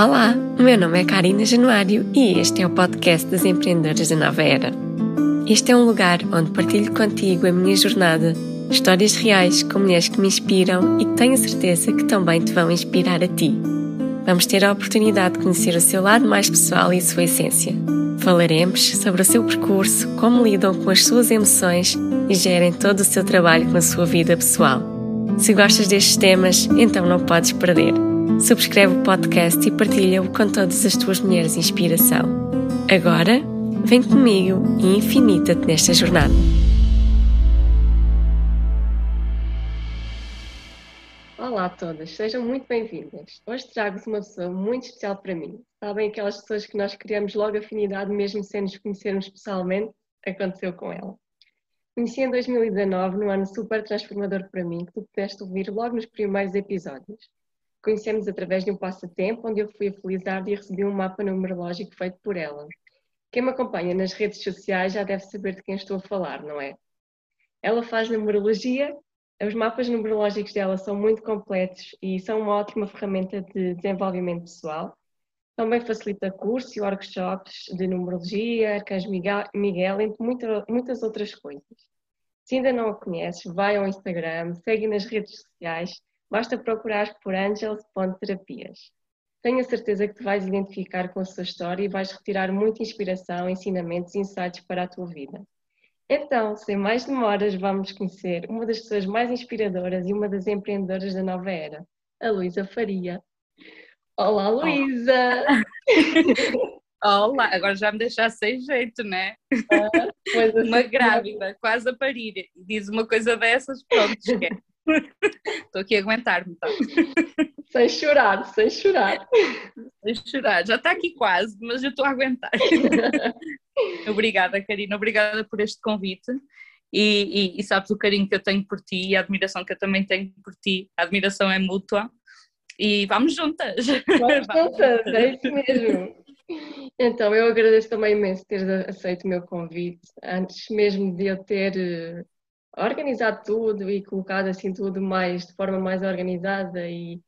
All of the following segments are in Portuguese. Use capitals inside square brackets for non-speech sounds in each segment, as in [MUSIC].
Olá, meu nome é Karina Januário e este é o podcast das empreendedoras da Nova Era. Este é um lugar onde partilho contigo a minha jornada, histórias reais com mulheres que me inspiram e que tenho certeza que também te vão inspirar a ti. Vamos ter a oportunidade de conhecer o seu lado mais pessoal e a sua essência. Falaremos sobre o seu percurso, como lidam com as suas emoções e gerem todo o seu trabalho com a sua vida pessoal. Se gostas destes temas, então não podes perder. Subscreve o podcast e partilha-o com todas as tuas mulheres de inspiração. Agora, vem comigo e infinita-te nesta jornada. Olá a todas, sejam muito bem-vindas. Hoje trago-vos uma pessoa muito especial para mim. Sabem aquelas pessoas que nós criamos logo afinidade mesmo sem nos conhecermos pessoalmente? Aconteceu com ela. Conheci em 2019, num ano super transformador para mim, que tu pudeste ouvir logo nos primeiros episódios. Conhecemos através de um passatempo onde eu fui a Felizardo e recebi um mapa numerológico feito por ela. Quem me acompanha nas redes sociais já deve saber de quem estou a falar, não é? Ela faz numerologia, os mapas numerológicos dela são muito completos e são uma ótima ferramenta de desenvolvimento pessoal. Também facilita cursos e workshops de numerologia, arcanjo Miguel, entre muitas outras coisas. Se ainda não a conheces, vai ao Instagram, segue nas redes sociais Basta procurar por angels.terapias. Tenho a certeza que te vais identificar com a sua história e vais retirar muita inspiração, ensinamentos e insights para a tua vida. Então, sem mais demoras, vamos conhecer uma das pessoas mais inspiradoras e uma das empreendedoras da nova era, a Luísa Faria. Olá, Luísa! [LAUGHS] Olá, agora já me deixaste sem jeito, né? Ah, uma grávida, quase a parir, diz uma coisa dessas, pronto, esquece. [LAUGHS] Estou aqui a aguentar-me, então. [LAUGHS] Sem chorar, sem chorar. Sem chorar, já está aqui quase, mas eu estou a aguentar. [LAUGHS] obrigada, Karina, obrigada por este convite. E, e, e, sabes o carinho que eu tenho por ti e a admiração que eu também tenho por ti. A admiração é mútua. E vamos juntas. Vamos, juntas, é isso mesmo. Então, eu agradeço também imenso ter aceito o meu convite, antes mesmo de eu ter organizado tudo e colocado assim tudo mais de forma mais organizada e,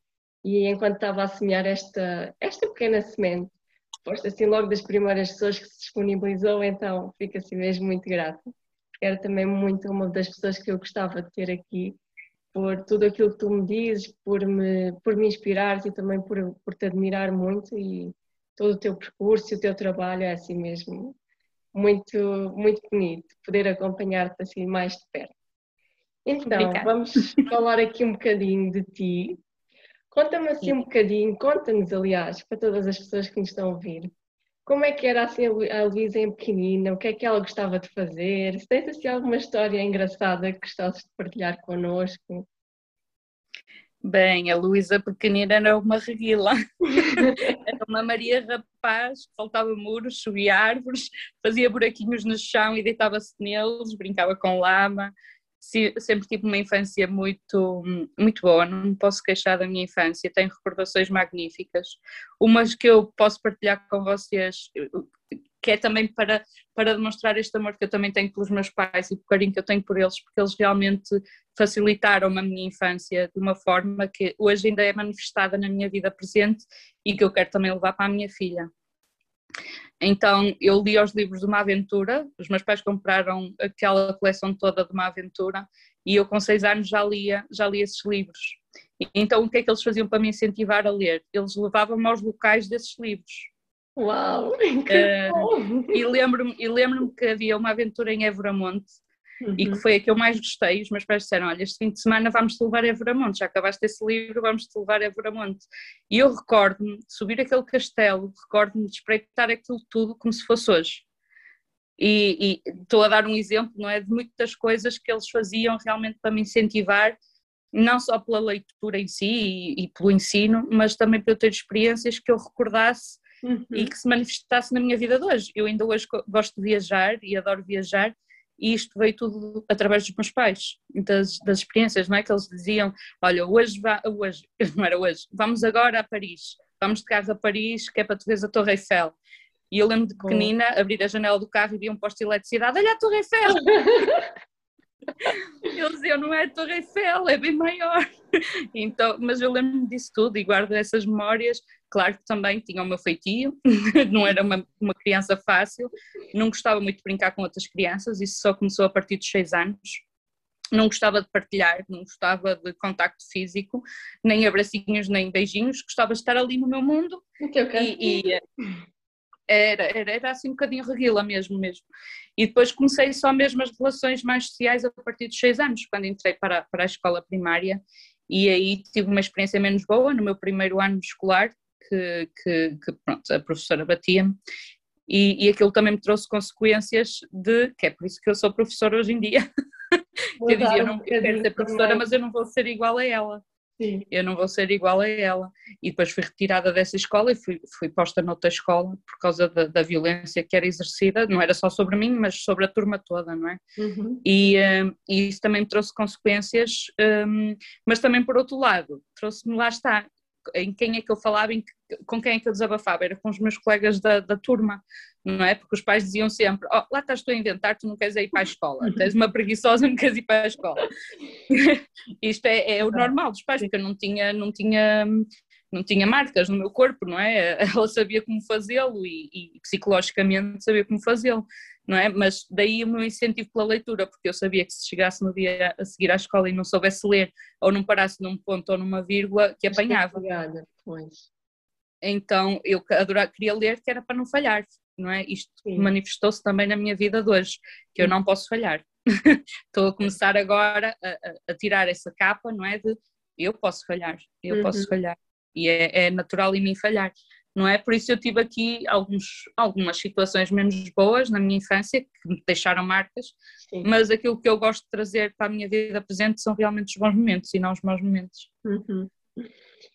e enquanto estava a semear esta, esta pequena semente, foste assim logo das primeiras pessoas que se disponibilizou, então fico assim mesmo muito grata. Era também muito uma das pessoas que eu gostava de ter aqui, por tudo aquilo que tu me dizes, por me, por me inspirares e também por, por te admirar muito e todo o teu percurso e o teu trabalho é assim mesmo muito, muito bonito poder acompanhar-te assim mais de perto. Então, Obrigada. vamos [LAUGHS] falar aqui um bocadinho de ti. Conta-me assim um bocadinho, conta-nos, aliás, para todas as pessoas que nos estão a ouvir, como é que era assim a Luísa em pequenina, o que é que ela gostava de fazer, se tens assim alguma história engraçada que gostasses de partilhar connosco. Bem, a Luísa pequenina era uma reguila, [LAUGHS] era uma Maria Rapaz, faltava muros, subia árvores, fazia buraquinhos no chão e deitava-se neles, brincava com lama, sempre tive uma infância muito, muito boa, não me posso queixar da minha infância, tenho recordações magníficas, umas que eu posso partilhar com vocês, que é também para, para demonstrar este amor que eu também tenho pelos meus pais e o carinho que eu tenho por eles, porque eles realmente facilitaram a minha infância de uma forma que hoje ainda é manifestada na minha vida presente e que eu quero também levar para a minha filha. Então eu li os livros de uma aventura, os meus pais compraram aquela coleção toda de uma aventura e eu com seis anos já lia, já lia esses livros. Então o que é que eles faziam para me incentivar a ler? Eles levavam-me aos locais desses livros. Uau! [LAUGHS] Uh, e lembro-me lembro que havia uma aventura em Évora-Monte uhum. e que uhum. foi a que eu mais gostei. Os meus pais disseram: Olha, este fim de semana vamos-te levar a Evramonte, já acabaste esse livro, vamos-te levar a Evramonte. E eu recordo-me de subir aquele castelo, recordo-me de espreitar aquilo tudo como se fosse hoje. E, e estou a dar um exemplo, não é? De muitas coisas que eles faziam realmente para me incentivar, não só pela leitura em si e, e pelo ensino, mas também para eu ter experiências que eu recordasse Uhum. e que se manifestasse na minha vida de hoje. Eu ainda hoje gosto de viajar e adoro viajar e isto veio tudo através dos meus pais, das, das experiências, não é? Que eles diziam: Olha, hoje, hoje, [LAUGHS] não era hoje, vamos agora a Paris, vamos de carro a Paris, que é para tu veres a Torre Eiffel. E eu lembro de pequenina abrir a janela do carro e vir um posto de eletricidade: Olha a Torre Eiffel! [LAUGHS] Eles diziam: Não é a Torre Eiffel, é bem maior. [LAUGHS] então, mas eu lembro-me disso tudo e guardo essas memórias. Claro que também tinha o meu feitio, [LAUGHS] não era uma, uma criança fácil, não gostava muito de brincar com outras crianças, isso só começou a partir dos seis anos. Não gostava de partilhar, não gostava de contacto físico, nem abracinhos, nem beijinhos, gostava de estar ali no meu mundo. E, e, era, era, era assim um bocadinho reguila mesmo, mesmo. E depois comecei só mesmo as relações mais sociais a partir dos seis anos, quando entrei para, para a escola primária e aí tive uma experiência menos boa no meu primeiro ano escolar, que, que, que pronto, a professora batia-me. E, e aquilo também me trouxe consequências de, que é por isso que eu sou professora hoje em dia, [LAUGHS] eu dizia, eu não quero ser professora, mas eu não vou ser igual a ela. Sim. Eu não vou ser igual a ela. E depois fui retirada dessa escola e fui, fui posta noutra escola por causa da, da violência que era exercida, não era só sobre mim, mas sobre a turma toda, não é? Uhum. E, um, e, isso também me trouxe consequências, um, mas também por outro lado, trouxe-me lá está, em quem é que eu falava, em, com quem é que eu desabafava, era com os meus colegas da, da turma, não é? Porque os pais diziam sempre: oh, lá estás tu a inventar, tu não queres ir para a escola, tens uma preguiçosa, não queres ir para a escola. [LAUGHS] Isto é, é, o normal dos pais, porque eu não tinha, não tinha, não tinha marcas no meu corpo, não é? [LAUGHS] Ela sabia como fazê-lo e, e, psicologicamente sabia como fazê-lo, não é? Mas daí o meu incentivo pela leitura, porque eu sabia que se chegasse no dia a seguir à escola e não soubesse ler, ou não parasse num ponto ou numa vírgula, que apanhava. Então eu adorava, queria ler que era para não falhar não é? Isto manifestou-se também na minha vida de hoje, que eu não posso falhar. [LAUGHS] Estou a começar agora a, a, tirar essa capa, não é? De eu posso falhar, eu uhum. posso falhar. E é, é, natural em mim falhar, não é? Por isso eu tive aqui alguns, algumas situações menos boas na minha infância, que me deixaram marcas, Sim. mas aquilo que eu gosto de trazer para a minha vida presente são realmente os bons momentos e não os maus momentos. Uhum.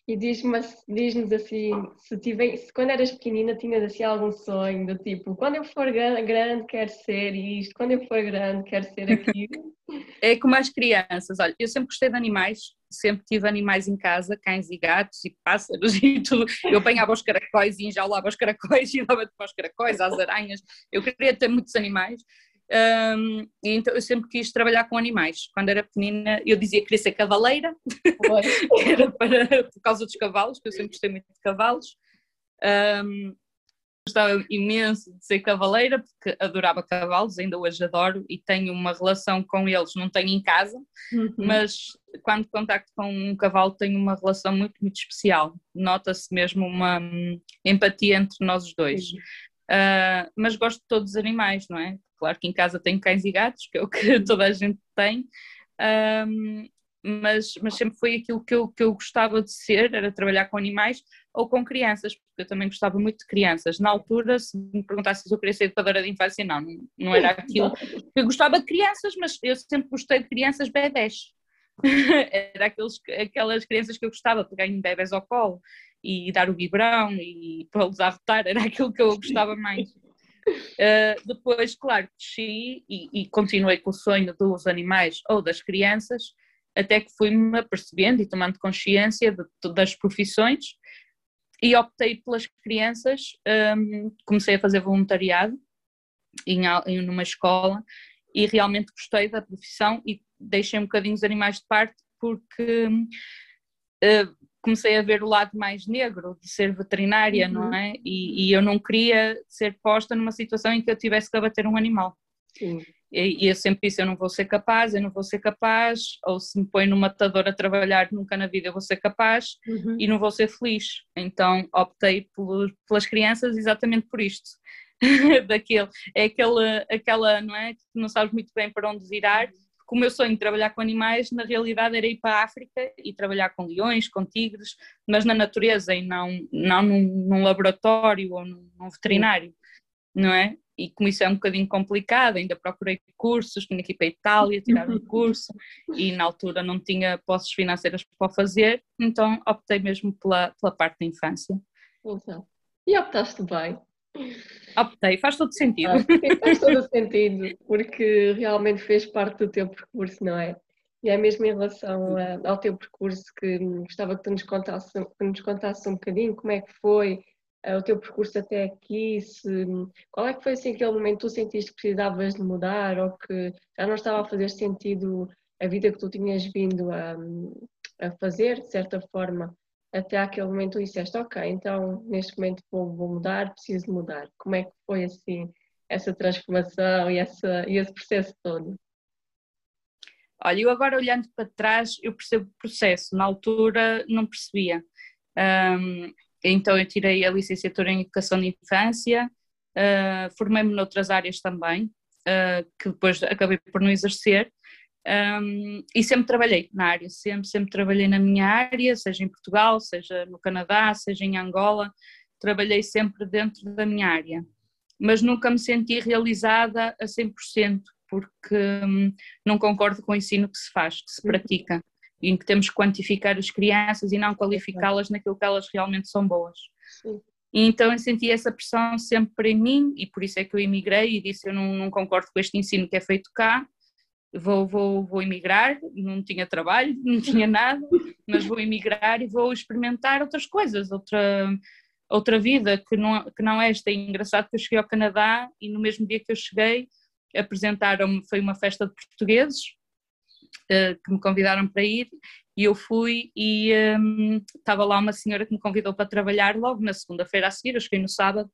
E diz-nos diz assim, se, tive, se quando eras pequenina tinhas assim algum sonho do tipo, quando eu for grande quero ser isto, quando eu for grande quero ser aquilo. [LAUGHS] É como as crianças, olha, eu sempre gostei de animais, sempre tive animais em casa, cães e gatos e pássaros [LAUGHS] e tudo. Eu apanhava os caracóis e enjaulava os caracóis [LAUGHS] e dava-te para os caracóis, às aranhas. Eu queria ter muitos animais um, então eu sempre quis trabalhar com animais. Quando era pequenina, eu dizia que queria ser cavaleira, [LAUGHS] era para, por causa dos cavalos, que eu sempre gostei muito de cavalos. Um, gostava imenso de ser cavaleira, porque adorava cavalos, ainda hoje adoro e tenho uma relação com eles, não tenho em casa, uhum. mas quando contacto com um cavalo tenho uma relação muito, muito especial. Nota-se mesmo uma hum, empatia entre nós os dois. Uhum. Uh, mas gosto de todos os animais, não é? Claro que em casa tenho cães e gatos, que é o que [LAUGHS] toda a gente tem, um, mas, mas sempre foi aquilo que eu, que eu gostava de ser, era trabalhar com animais ou com crianças, porque eu também gostava muito de crianças. Na altura, se me perguntasse se eu queria ser educadora de infância, não, não era aquilo. Eu gostava de crianças, mas eu sempre gostei de crianças bebés. [LAUGHS] era aqueles, aquelas crianças que eu gostava pegar em bebés ao colo e dar o biberão e para los arrotar, era aquilo que eu gostava mais. Uh, depois, claro, cresci e, e, continuei com o sonho dos animais ou das crianças, até que fui-me apercebendo e tomando consciência de, de, das profissões e optei pelas crianças. Um, comecei a fazer voluntariado em, em numa escola e realmente gostei da profissão e deixei um bocadinho os animais de parte porque uh, comecei a ver o lado mais negro de ser veterinária, uhum. não é? E, e, eu não queria ser posta numa situação em que eu tivesse que abater um animal. Sim. E, e eu sempre disse: eu não vou ser capaz, eu não vou ser capaz, ou se me põe no matador a trabalhar, nunca na vida eu vou ser capaz uhum. e não vou ser feliz. Então optei por, pelas crianças exatamente por isto. [LAUGHS] Daquele, é aquele, aquela, não é? Que não sabes muito bem para onde virar que o meu sonho de trabalhar com animais, na realidade, era ir para a África e trabalhar com leões, com tigres, mas na natureza e não, não num, num laboratório ou num, num, veterinário, não é? E como isso é um bocadinho complicado, ainda procurei cursos, tinha que ir para a Itália tirar um curso e na altura não tinha posses financeiras para fazer, então optei mesmo pela, pela parte da infância. Então, e optaste bem. Optei, faz todo sentido. Ah, faz todo sentido, porque realmente fez parte do teu percurso, não é? E é mesmo em relação a, ao teu percurso que gostava que tu nos contasse, que nos contasse um bocadinho como é que foi uh, o teu percurso até aqui, se, qual é que foi assim aquele momento que tu sentiste que precisavas de mudar ou que já não estava a fazer sentido a vida que tu tinhas vindo a, a fazer, de certa forma, até aquele momento tu disseste, ok, então neste momento vou, vou mudar, preciso mudar. Como é que foi assim essa transformação e, essa, e esse processo todo? Olha, eu agora olhando para trás, eu percebo o processo, na altura não percebia. Um, então eu tirei a licenciatura em Educação de Infância, uh, formei-me noutras áreas também, uh, que depois acabei por não exercer, um, e sempre trabalhei na área, sempre, sempre trabalhei na minha área, seja em Portugal, seja no Canadá, seja em Angola, trabalhei sempre dentro da minha área. Mas nunca me senti realizada a 100%, porque hum, não concordo com o ensino que se faz, que se uhum. pratica, em que temos que quantificar as crianças e não qualificá-las naquilo que elas realmente são boas. Sim. E então eu senti essa pressão sempre em mim e por isso é que eu emigrei e disse eu não, não concordo com este ensino que é feito cá vou, vou, vou emigrar, não tinha trabalho, [LAUGHS] não tinha nada, mas vou emigrar e vou experimentar outras coisas, outra, outra vida que não, que não é esta. É engraçado que eu cheguei ao Canadá e no mesmo dia que eu cheguei apresentaram-me, foi uma festa de portugueses uh, que me convidaram para ir e eu fui e um, estava lá uma senhora que me convidou para trabalhar logo na segunda-feira a seguir, eu cheguei no sábado,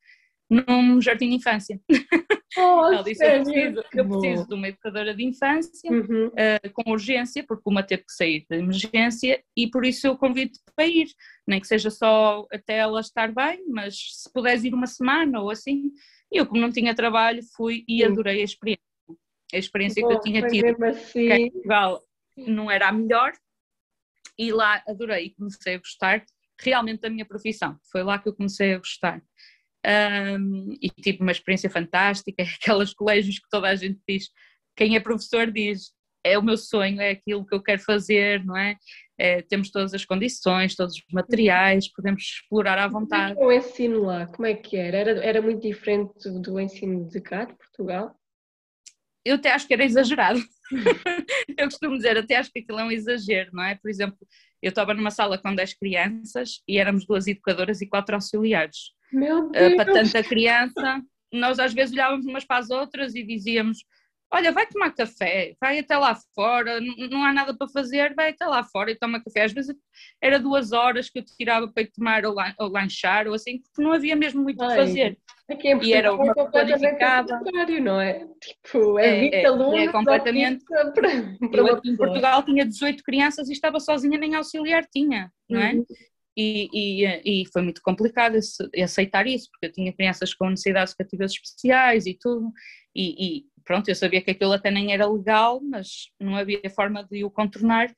num jardim de infância. [LAUGHS] Oh, Ela disse: eu preciso, eu preciso, de uma educadora de infância uhum. uh, com urgência, porque uma teve que sair de emergência e por isso eu convido para ir, nem que seja só até ela estar bem, mas se puderes ir uma semana ou assim. E eu, como não tinha trabalho, fui e adorei a experiência. A experiência que eu tinha tido assim. em Portugal não era a melhor e lá adorei comecei a gostar realmente da minha profissão. Foi lá que eu comecei a gostar um, e tive uma experiência fantástica, [LAUGHS] aqueles colégios que toda a gente diz, quem é professor diz, é o meu sonho, é aquilo que eu quero fazer, não é? é temos todas as condições, todos os materiais, podemos explorar à vontade. o ensino lá, como é que era? Era, era muito diferente do, do ensino de cá, de Portugal? Eu até acho que era exagerado. [LAUGHS] eu costumo dizer, até acho que aquilo é um exagero, não é? Por exemplo, eu estava numa sala com 10 crianças e éramos duas educadoras e quatro auxiliares. Meu eh, Deus. para tanta criança. Nós às vezes olhávamos umas para as outras e dizíamos: Olha, vai tomar café, vai até lá fora, não, há nada para fazer, vai até lá fora e toma café. Às vezes era duas horas que eu tirava para ir tomar ou, lan ou lanchar ou assim, porque não havia mesmo muito para fazer. Aqui em e era uma é planificada. não é? Tipo, é, é, é, é completamente. Para, para eu em Portugal tinha 18 crianças e estava sozinha, nem auxiliar tinha, não é? Uhum. E, e, e, foi muito complicado aceitar isso, porque eu tinha crianças com necessidades educativas especiais e tudo, e, e, pronto, eu sabia que aquilo até nem era legal, mas não havia forma de o contornar,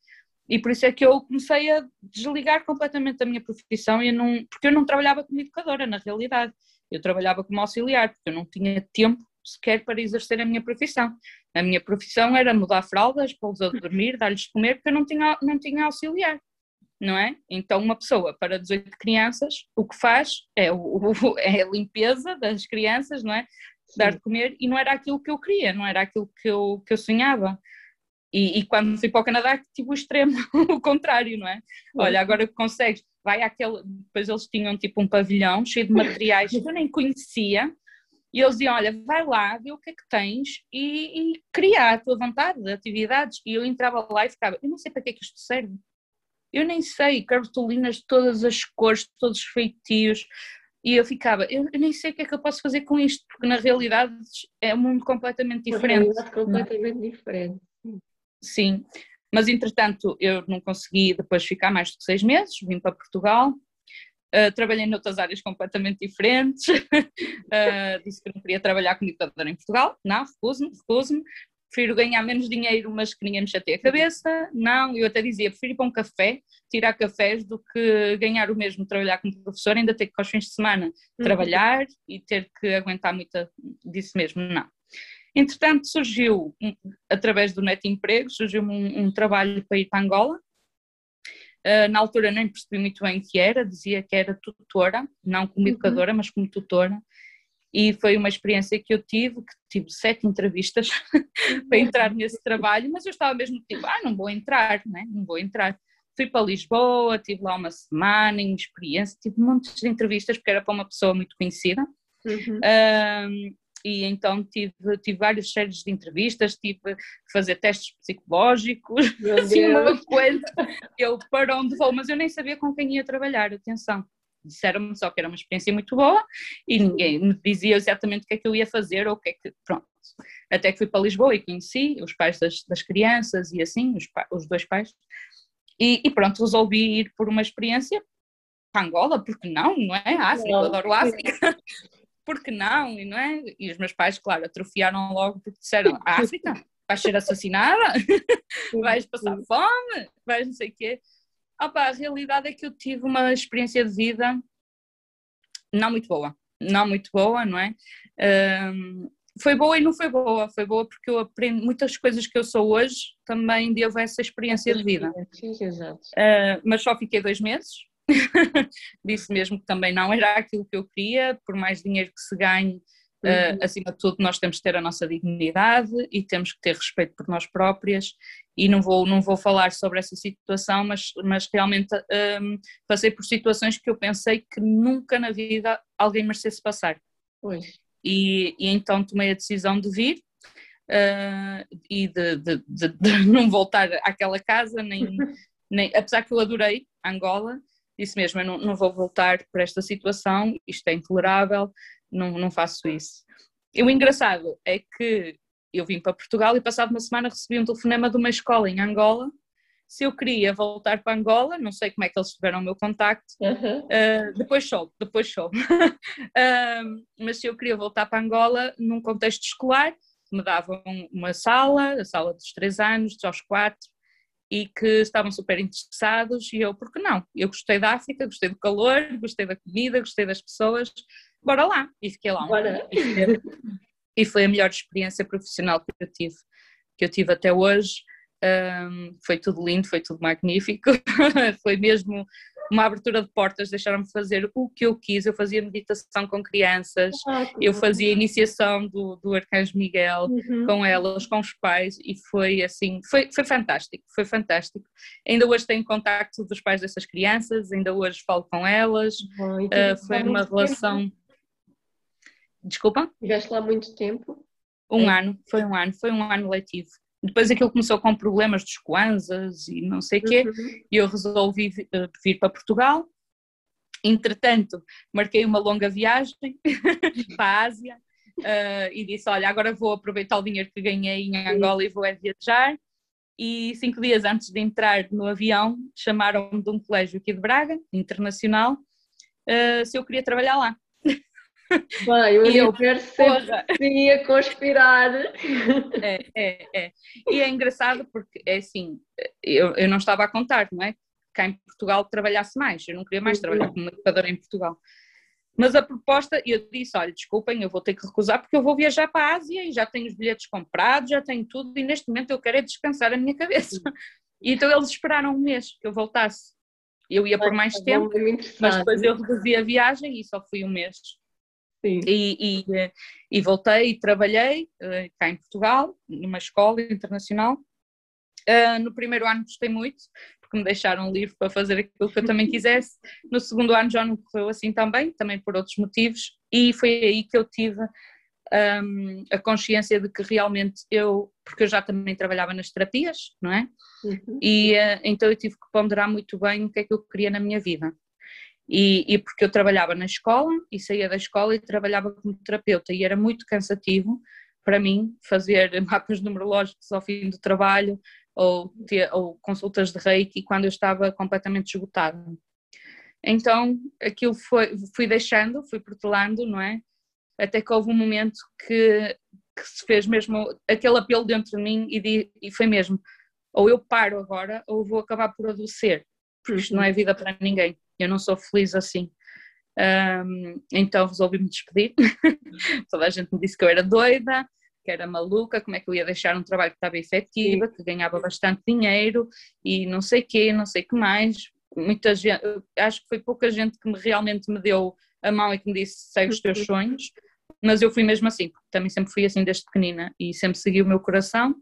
e por isso é que eu comecei a desligar completamente da minha profissão, e não, porque eu não trabalhava como educadora, na realidade, eu trabalhava como auxiliar, porque eu não tinha tempo sequer para exercer a minha profissão. A minha profissão era mudar fraldas, pô-los a dormir, dar-lhes de comer, porque eu não tinha, não tinha auxiliar não é? Então, uma pessoa para 18 crianças, o que faz é, o, é a limpeza das crianças, não é? Dar de comer, e não era aquilo que eu queria, não era aquilo que eu, que eu sonhava. E, e quando fui para o Canadá, tive o extremo, [LAUGHS] o contrário, não é? Olha, agora que consegues, vai àquele. Depois eles tinham tipo um pavilhão cheio de materiais que eu nem conhecia, e eles diziam: Olha, vai lá, vê o que é que tens e, e cria a tua vontade de atividades. E eu entrava lá e ficava: Eu não sei para que é que isto serve eu nem sei, cartolinas de todas as cores, todos os feitios, e eu ficava, eu, nem sei o que é que eu posso fazer com isto, porque na realidade é um mundo completamente diferente. Uma completamente diferente. Sim, mas entretanto eu não consegui depois ficar mais de seis meses, vim para Portugal, uh, trabalhei noutras áreas completamente diferentes, uh, [LAUGHS] disse que não queria trabalhar como educadora em Portugal, não, recuso-me, recuso-me, prefiro ganhar menos dinheiro, mas que ninguém me chateie a cabeça. Não, eu até dizia, prefiro ir para um café, tirar cafés, do que ganhar o mesmo, trabalhar como professor, ainda ter que aos fins de semana uhum. trabalhar e ter que aguentar muita disso mesmo. Não. Entretanto, surgiu, através do Net Emprego, surgiu-me um, um, trabalho para ir para Angola. Uh, na altura nem percebi muito bem o que era, dizia que era tutora, não como uhum. educadora, uhum. mas como tutora e foi uma experiência que eu tive, que tive sete entrevistas [LAUGHS] para entrar nesse trabalho, mas eu estava mesmo tipo, ah, não vou entrar, né? não vou entrar. Fui para Lisboa, tive lá uma semana em experiência, tive muitas entrevistas porque era para uma pessoa muito conhecida. Uhum. Um, e então tive, tive várias séries de entrevistas, tive que fazer testes psicológicos, [LAUGHS] assim, uma coisa, eu para onde vou, mas eu nem sabia com quem ia trabalhar, atenção. Disseram-me só que era uma experiência muito boa e ninguém me dizia exatamente o que é que eu ia fazer ou o que é que. Pronto. Até que fui para Lisboa e conheci os pais das, das crianças e assim, os, os dois pais. E, e, pronto, resolvi ir por uma experiência para Angola, porque não, não é? África, eu adoro África. [LAUGHS] porque não, e não é? E os meus pais, claro, atrofiaram logo porque disseram, África, vais ser assassinada, [LAUGHS] vais passar fome, vais não sei o quê. Opa, a realidade é que eu tive uma experiência de vida não muito boa, não muito boa, não é? Um, foi boa e não foi boa, foi boa porque eu aprendi muitas coisas que eu sou hoje também devo a essa experiência de vida. Exato. Uh, mas só fiquei dois meses, [LAUGHS] disse mesmo que também não era aquilo que eu queria, por mais dinheiro que se ganhe, uh, acima de tudo nós temos que ter a nossa dignidade e temos que ter respeito por nós próprias. E não vou, não vou falar sobre essa situação, mas, mas realmente um, passei por situações que eu pensei que nunca na vida alguém merecesse passar. E, e então tomei a decisão de vir uh, e de, de, de, de, [LAUGHS] não voltar àquela casa, nem, [LAUGHS] nem, apesar que eu adorei Angola, disse mesmo, eu não, não vou voltar para esta situação, isto é intolerável, não, não faço isso. E o engraçado é que eu vim para Portugal e passado uma semana recebi um telefonema de uma escola em Angola se eu queria voltar para Angola, não sei como é que eles tiveram o meu contacto, uhum. uh, depois soube, depois soube, [LAUGHS] uh, mas se eu queria voltar para Angola num contexto escolar, me davam uma sala, a sala dos três anos, aos quatro, e que estavam super interessados e eu, por que não? Eu gostei da África, gostei do calor, gostei da comida, gostei das pessoas, bora lá, e fiquei lá. Bora. E foi a melhor experiência profissional que eu tive, que eu tive até hoje, um, foi tudo lindo, foi tudo magnífico, [LAUGHS] foi mesmo uma abertura de portas, deixaram-me fazer o que eu quis. Eu fazia meditação com crianças, ah, eu fazia iniciação do, do Arcanjo Miguel uhum. com elas, com os pais, e foi assim, foi, foi fantástico, foi fantástico. Ainda hoje tenho contacto dos pais dessas crianças, ainda hoje falo com elas, uh, foi uma relação. Tempo? Desculpa? Estiveste lá muito tempo? Um é. ano, foi um ano, foi um ano letivo. Depois aquilo começou com problemas dos Kwanzas e não sei o quê, uhum. e eu resolvi eh, vir para Portugal. Entretanto, marquei uma longa viagem [LAUGHS] para a Ásia uh, e disse: Olha, agora vou aproveitar o dinheiro que ganhei em Angola e vou é viajar. E cinco dias antes de entrar no avião, chamaram-me de um colégio aqui de Braga, internacional, uh, se eu queria trabalhar lá. Bem, o universo sempre ia conspirar. É, é, é. E é engraçado porque, é assim, eu, eu não estava a contar, não é? Cá em Portugal trabalhasse mais, eu não queria mais trabalhar como educadora em Portugal. Mas a proposta, eu disse, olha, desculpem, eu vou ter que recusar porque eu vou viajar para a Ásia e já tenho os bilhetes comprados, já tenho tudo e neste momento eu quero é descansar a minha cabeça. E então eles esperaram um mês que eu voltasse. Eu ia por mais tempo, mas depois eu reduzi a viagem e só fui um mês. E, e, e, voltei e trabalhei uh, cá em Portugal, numa escola internacional. Uh, no primeiro ano gostei muito, porque me deixaram livre para fazer aquilo que eu também quisesse. No segundo ano já não correu assim também, também por outros motivos, e foi aí que eu tive um, a consciência de que realmente eu, porque eu já também trabalhava nas terapias, não é? Uhum. E uh, então eu tive que ponderar muito bem o que é que eu queria na minha vida. E, e, porque eu trabalhava na escola e saía da escola e trabalhava como terapeuta e era muito cansativo para mim fazer [LAUGHS] mapas numerológicos ao fim do trabalho ou, ter, ou consultas de reiki quando eu estava completamente esgotada. Então aquilo foi, fui deixando, fui protelando, não é? Até que houve um momento que, que se fez mesmo aquele apelo dentro de mim e, de, e foi mesmo, ou eu paro agora ou vou acabar por adoecer, porque isto não é vida para ninguém eu não sou feliz assim. Um, então resolvi me despedir. [LAUGHS] Toda a gente me disse que eu era doida, que era maluca, como é que eu ia deixar um trabalho que estava efetiva, que ganhava bastante dinheiro e não sei quê, não sei que mais. Muita gente, acho que foi pouca gente que me, realmente me deu a mão e que me disse segue os teus sonhos, mas eu fui mesmo assim, porque também sempre fui assim desde pequenina e sempre segui o meu coração.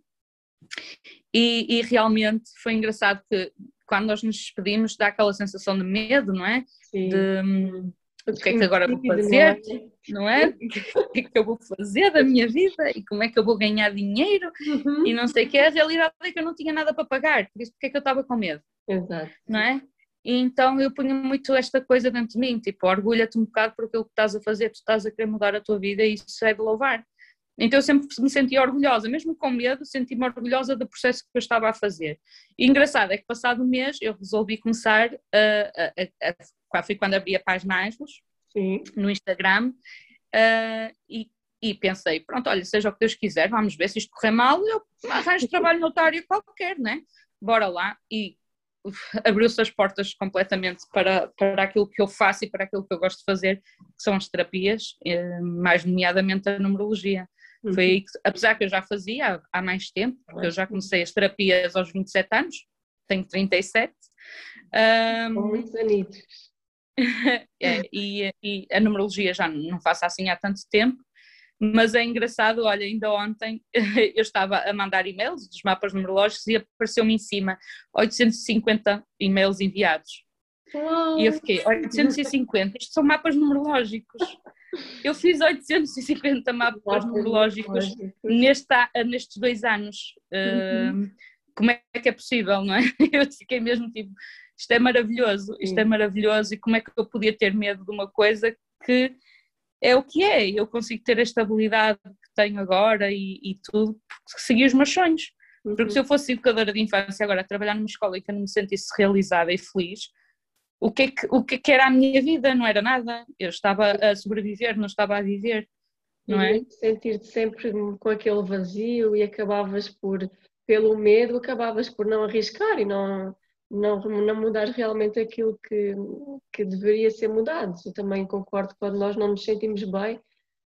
E, e realmente foi engraçado que quando nós nos despedimos dá aquela sensação de medo, não é? Sim. De, o que é que agora vou fazer, não é? [LAUGHS] O que é que eu vou fazer da minha vida e como é que eu vou ganhar dinheiro uhum. e não sei o que. A realidade é que eu não tinha nada para pagar, por isso porque é que eu estava com medo, Exato. não é? E então eu punha muito esta coisa dentro de mim, tipo, orgulha-te um bocado por aquilo que estás a fazer, tu estás a querer mudar a tua vida e isso é de louvar. Então eu sempre me sentia orgulhosa, mesmo com medo, senti-me orgulhosa do processo que eu estava a fazer. E engraçado é que passado um mês eu resolvi começar, a, a, a, foi quando abri a página Anjos, no Instagram, uh, e, e, pensei, pronto, olha, seja o que Deus quiser, vamos ver se isto correr mal, eu arranjo trabalho notário qualquer, né? Bora lá. E abriu-se as portas completamente para, para aquilo que eu faço e para aquilo que eu gosto de fazer, que são as terapias, eh, mais nomeadamente a numerologia. Uhum. Foi que, apesar que eu já fazia há, há mais tempo, porque eu já comecei as terapias aos 27 anos, tenho 37. Um, muitos anitos. [LAUGHS] é, e, e, a numerologia já não faço assim há tanto tempo, mas é engraçado, olha, ainda ontem [LAUGHS] eu estava a mandar e-mails dos mapas numerológicos e apareceu-me em cima 850 e-mails enviados. Uau. E eu fiquei, 850, isto são mapas numerológicos. Eu fiz 850 mapas numerológicos neste, nestes dois anos. Uhum. Uh, como é que é possível, não é? [LAUGHS] Eu fiquei mesmo tipo, isto é maravilhoso, isto é maravilhoso, e como é que eu podia ter medo de uma coisa que é o que é, eu consigo ter a estabilidade que tenho agora e, e tudo, porque segui os meus sonhos. Porque uhum. se eu fosse educadora de infância agora, trabalhar numa escola e que eu não me sentisse realizada e feliz, o que, é que, o que, é que era a minha vida? Não era nada. Eu estava a sobreviver, não estava a viver, não é? Sentir-te sempre com aquele vazio e acabavas por, pelo medo, acabavas por não arriscar e não, não, não mudar realmente aquilo que, que deveria ser mudado. Eu também concordo que quando nós não nos sentimos bem,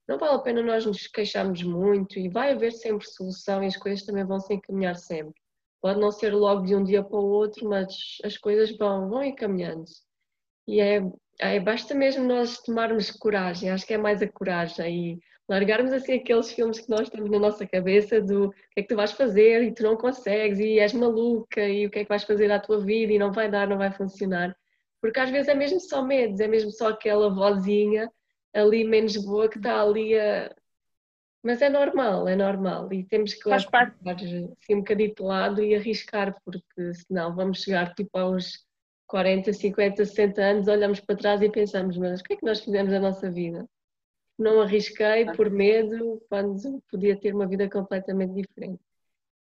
não vale a pena nós nos queixarmos muito e vai haver sempre solução e as coisas também vão se encaminhar sempre. Pode não ser logo de um dia para o outro, mas as coisas vão, vão encaminhando. E é, é, basta mesmo nós tomarmos coragem, acho que é mais a coragem e largarmos assim aqueles filmes que nós temos na nossa cabeça do que é que tu vais fazer e tu não consegues e és maluca e o que é que vais fazer à tua vida e não vai dar, não vai funcionar. Porque às vezes é mesmo só medos, é mesmo só aquela vozinha ali menos boa que está ali a, mas é normal, é normal e temos que Faz parte. assim um bocadinho de lado e arriscar, porque senão vamos chegar tipo aos 40, 50, 60 anos, olhamos para trás e pensamos, mas o que é que nós fizemos na nossa vida? Não arrisquei por medo quando podia ter uma vida completamente diferente.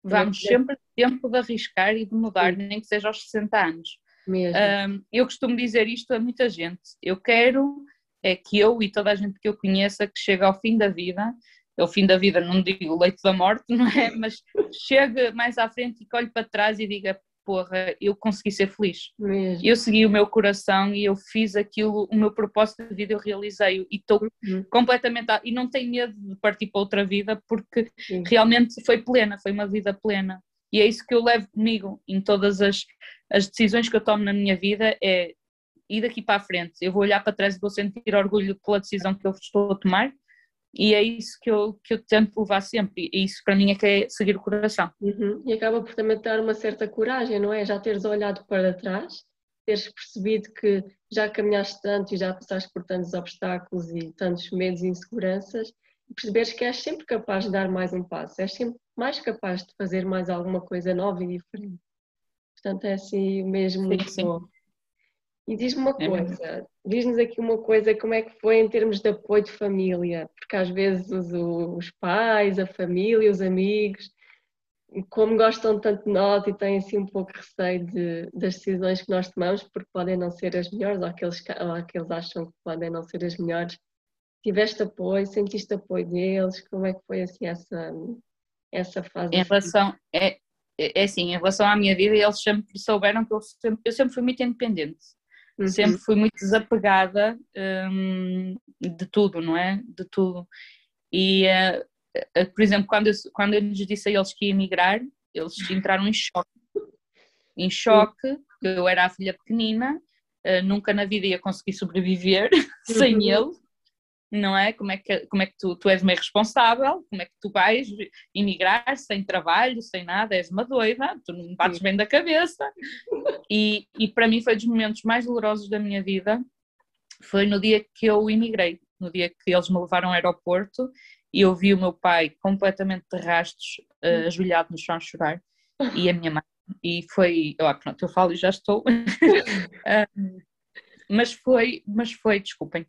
Vamos sempre tempo de arriscar e de mudar, Sim. nem que seja aos 60 anos. Um, eu costumo dizer isto a muita gente. Eu quero é que eu e toda a gente que eu conheça que chega ao fim da vida é o fim da vida, não digo o leito da morte, [LAUGHS] não é? Mas chega mais à frente e que olhe para trás e diga: porra, eu consegui ser feliz. Mesmo. Eu segui o meu coração e eu fiz aquilo, o meu propósito de vida eu realizei e estou uhum. completamente. E não tenho medo de partir para outra vida porque Sim. realmente foi plena, foi uma vida plena. E é isso que eu levo comigo em todas as, as decisões que eu tomo na minha vida: é ir daqui para a frente. Eu vou olhar para trás e vou sentir orgulho pela decisão que eu estou a tomar e é isso que eu, que eu tento levar sempre, e isso para mim é que é seguir o coração. Uhum. E acaba por também dar uma certa coragem, não é? Já teres olhado para trás, teres percebido que já caminhaste tanto e já passaste por tantos obstáculos e tantos medos e inseguranças, e perceberes que és sempre capaz de dar mais um passo, és sempre mais capaz de fazer mais alguma coisa nova e diferente. Portanto, é assim mesmo muito sim. bom. E diz-me uma é coisa, diz-nos aqui uma coisa, como é que foi em termos de apoio de família? Porque às vezes os, os pais, a família, os amigos, como gostam tanto de nós e têm assim um pouco receio de, das decisões que nós tomamos, porque podem não ser as melhores, ou aqueles, ou aqueles acham que podem não ser as melhores. Tiveste apoio, sentiste apoio deles? Como é que foi assim essa, essa fase? Em relação, é, é assim, em relação à minha vida, eles sempre souberam que eu sempre, eu sempre fui muito independente Uhum. Sempre fui muito desapegada um, de tudo, não é? De tudo. E, uh, uh, por exemplo, quando eu, quando eu lhes disse a eles que ia emigrar, eles entraram em choque. Em choque, eu era a filha pequenina, uh, nunca na vida ia conseguir sobreviver [LAUGHS] sem uhum. ele não é? Como é que, como é que tu, tu és meio responsável, como é que tu vais emigrar sem trabalho, sem nada, és uma doida, tu não bates bem da cabeça. E, e para mim foi dos momentos mais dolorosos da minha vida, foi no dia que eu imigrei, no dia que eles me levaram ao aeroporto e eu vi o meu pai completamente de rastros, uh, ajoelhado no chão a chorar, e a minha mãe. E foi, ah, pronto, eu falo e já estou. [LAUGHS] um, mas foi, mas foi, desculpem,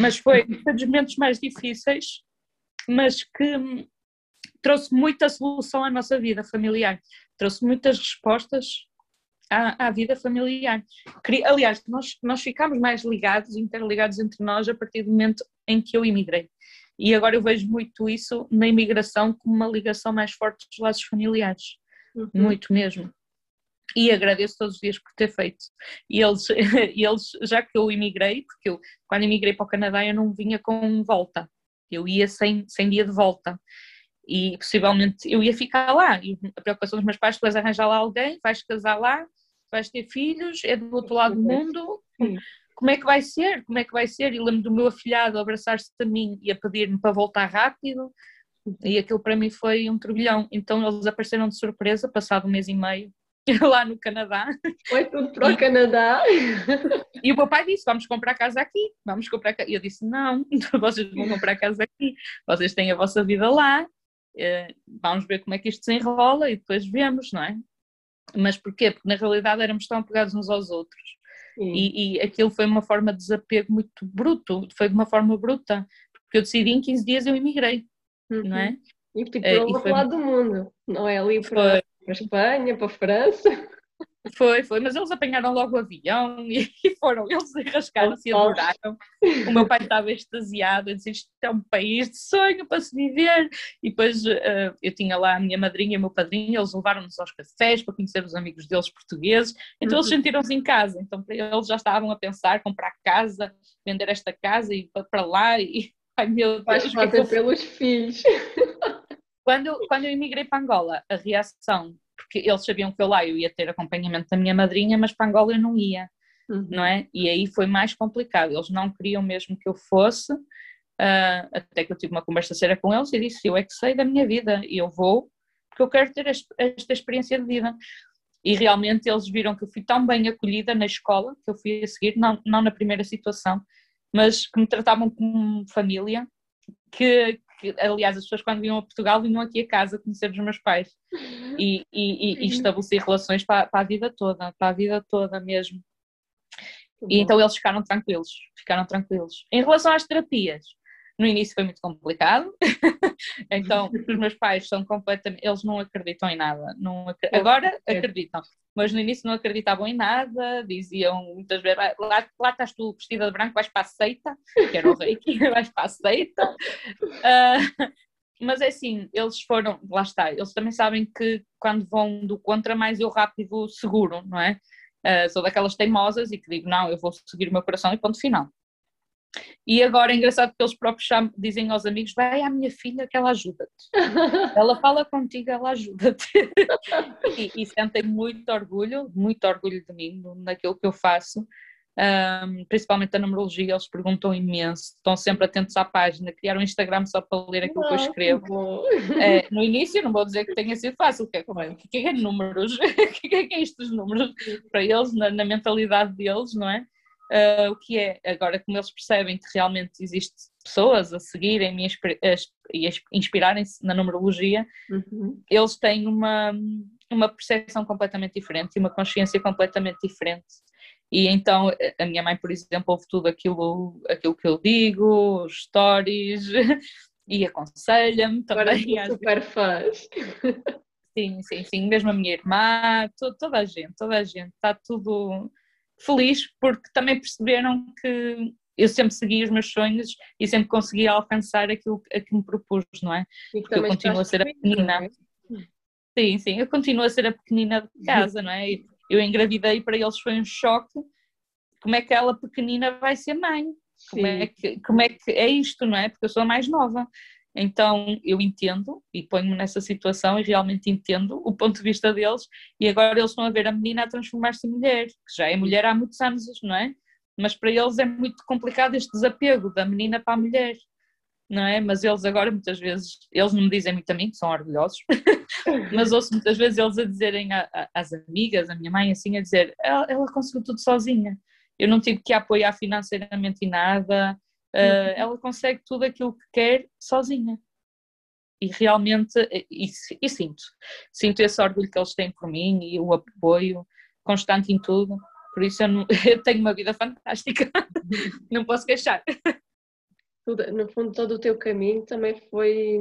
mas foi um dos momentos mais difíceis, mas que trouxe muita solução à nossa vida familiar, trouxe muitas respostas à, à vida familiar. Aliás, nós, nós ficámos mais ligados, interligados entre nós a partir do momento em que eu imigrei. E agora eu vejo muito isso na imigração como uma ligação mais forte dos laços familiares, uhum. muito mesmo. E agradeço todos os dias por ter feito. E eles, [LAUGHS] eles, já que eu imigrei, porque eu, quando imigrei para o Canadá, eu não vinha com volta, eu ia sem, sem dia de volta e possivelmente eu ia ficar lá. E a preocupação dos meus pais depois arranjar lá alguém, vais casar lá, vais ter filhos, é do outro lado do mundo, como é que vai ser? Como é que vai ser? E lembro do meu afilhado abraçar-se a mim e a pedir-me para voltar rápido, e aquilo para mim foi um turbilhão. Então eles apareceram de surpresa, passado um mês e meio, [LAUGHS] lá no Canadá. Foi tudo para o Canadá. [LAUGHS] E o meu pai disse: Vamos comprar casa aqui, vamos comprar casa. E eu disse: Não, [LAUGHS] vocês vão comprar casa aqui, vocês têm a vossa vida lá, eh, vamos ver como é que isto se enrola e depois vemos, não é? Mas porquê? Porque na realidade éramos tão apegados uns aos outros. E, e, aquilo foi uma forma de desapego muito bruto, foi de uma forma bruta, porque eu decidi em 15 dias eu emigrei, uhum. não é? E tipo, para o outro lado do mundo, não é ali para, para a Espanha, para a França. Foi, foi, mas eles apanharam logo o avião e, [LAUGHS] foram, eles arrascaram-se e adoraram. O meu pai estava extasiado, eu disse, isto é um país de sonho para se viver. E depois uh, eu tinha lá a minha madrinha e o meu padrinho, eles levaram-nos aos cafés para conhecer os amigos deles portugueses, então uhum. eles sentiram-se em casa, então eles já estavam a pensar comprar casa, vender esta casa e ir para lá e, [LAUGHS] ai meu Deus. Vais fazer pelos filhos. Quando, quando eu emigrei para Angola, a reação porque eles sabiam que eu lá eu ia ter acompanhamento da minha madrinha, mas para Angola eu não ia, uhum. não é? E aí foi mais complicado, eles não queriam mesmo que eu fosse, uh, até que eu tive uma conversa séria com eles e disse, eu é que sei da minha vida e eu vou, porque eu quero ter esta experiência de vida. E realmente eles viram que eu fui tão bem acolhida na escola, que eu fui a seguir, não, não na primeira situação, mas que me tratavam como família, que, aliás, as pessoas quando vinham a Portugal vinham aqui a casa conhecer os meus pais e, e, e estabelecer relações para, para, a vida toda, para a vida toda mesmo. E então eles ficaram tranquilos, ficaram tranquilos. Em relação às terapias, no início foi muito complicado, [LAUGHS] então os meus pais são completamente, eles não acreditam em nada, não, agora acreditam, mas no início não acreditavam em nada, diziam muitas vezes, lá, lá estás tu vestida de branco, vais para a seita, que era o reiki, [LAUGHS] vais para a seita. Uh, mas é assim, eles foram, lá está, eles também sabem que quando vão do contra, mais eu rápido seguro, não é? Uh, sou daquelas teimosas e que digo, não, eu vou seguir o meu coração e ponto final. E agora é engraçado que eles próprios dizem aos amigos: vai à minha filha que ela ajuda-te. [LAUGHS] ela fala contigo, ela ajuda-te. [LAUGHS] e, e sentem muito orgulho, muito orgulho de mim, naquilo que eu faço. Um, principalmente a numerologia, eles perguntam imenso, estão sempre atentos à página, criaram um Instagram só para ler aquilo que eu escrevo. É, no início, não vou dizer que tenha sido fácil, que é, que é, que é números, [LAUGHS] o que é isto dos números para eles, na, na mentalidade deles, não é? Uh, o que é, agora como eles percebem que realmente existe pessoas a seguirem e a inspirarem-se na numerologia, uhum. eles têm uma, uma percepção completamente diferente e uma consciência completamente diferente. E então a minha mãe, por exemplo, ouve tudo aquilo, aquilo que eu digo, stories, [LAUGHS] e aconselha-me também. Agora super fãs. Sim, sim, sim. Mesmo a minha irmã, toda a gente, toda a gente, está tudo feliz porque também perceberam que eu sempre segui os meus sonhos e sempre consegui alcançar aquilo a que me propus, não é? E porque eu continuo a ser a pequenina. É? Sim, sim, eu continuo a ser a pequenina de casa, não é? Eu engravidei para eles foi um choque. Como é que ela pequenina vai ser mãe? Como é, que, como é que é isto, não é? Porque eu sou a mais nova. Então eu entendo e ponho-me nessa situação e realmente entendo o ponto de vista deles e agora eles estão a ver a menina a transformar-se em mulher, que já é mulher há muitos anos, não é? Mas para eles é muito complicado este desapego da menina para a mulher, não é? Mas eles agora muitas vezes, eles não me dizem muito a mim, que são orgulhosos, [LAUGHS] mas ouço muitas vezes eles a dizerem às amigas, a minha mãe assim, a dizer, ela, ela conseguiu tudo sozinha. eu não tive que apoiar financeiramente em nada, uh, ela consegue tudo aquilo que quer sozinha. E realmente, e, e, sinto, sinto esse orgulho que eles têm por mim e o apoio constante em tudo. Por isso eu, não, [LAUGHS] eu tenho uma vida fantástica, [LAUGHS] não posso queixar. No fundo, todo o teu caminho também foi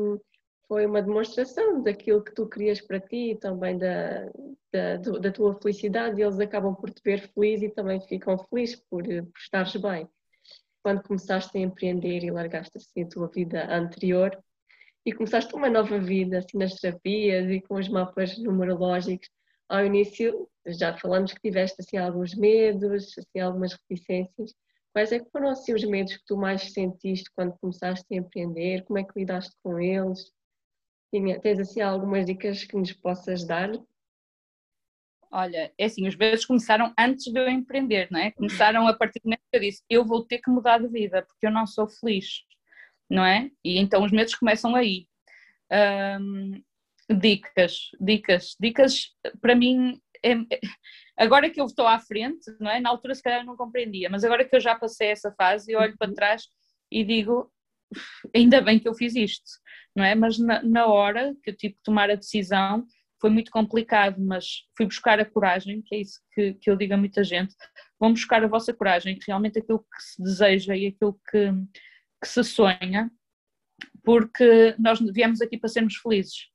foi uma demonstração daquilo que tu querias para ti e também da, da, da, tua felicidade e eles acabam por te ver feliz e também ficam felizes por, por estares bem. Quando começaste a empreender e largaste assim a tua vida anterior e começaste uma nova vida assim nas terapias e com os mapas numerológicos, ao início já falamos que tiveste assim alguns medos, assim algumas reticências. Quais é que foram assim os medos que tu mais sentiste quando começaste a empreender? Como é que lidaste com eles? Tens assim algumas dicas que nos possas dar? Olha, é assim, os medos começaram antes de eu empreender, não é? Começaram a partir do momento que eu disse, eu vou ter que mudar de vida, porque eu não sou feliz, não é? E então os medos começam aí. Um, dicas, dicas, dicas para mim, é, é, agora que eu estou à frente, não é? Na altura se calhar eu não compreendia, mas agora que eu já passei essa fase, eu olho para trás e digo, ainda bem que eu fiz isto, não é? Mas na, na hora que eu tive que tomar a decisão foi muito complicado, mas fui buscar a coragem, que é isso que, que eu digo a muita gente, vão buscar a vossa coragem, realmente aquilo que se deseja e aquilo que, que se sonha, porque nós viemos aqui para sermos felizes,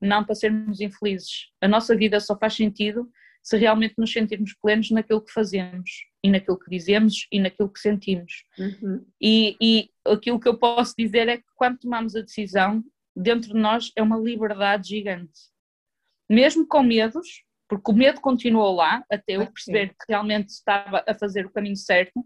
não para sermos infelizes. A nossa vida só faz sentido se realmente nos sentirmos plenos naquilo que fazemos e naquilo que dizemos e naquilo que sentimos. Uhum. E, e aquilo que eu posso dizer é que quando tomamos a decisão, dentro de nós é uma liberdade gigante. Mesmo com medos, porque o medo continuou lá, até eu perceber que realmente estava a fazer o caminho certo,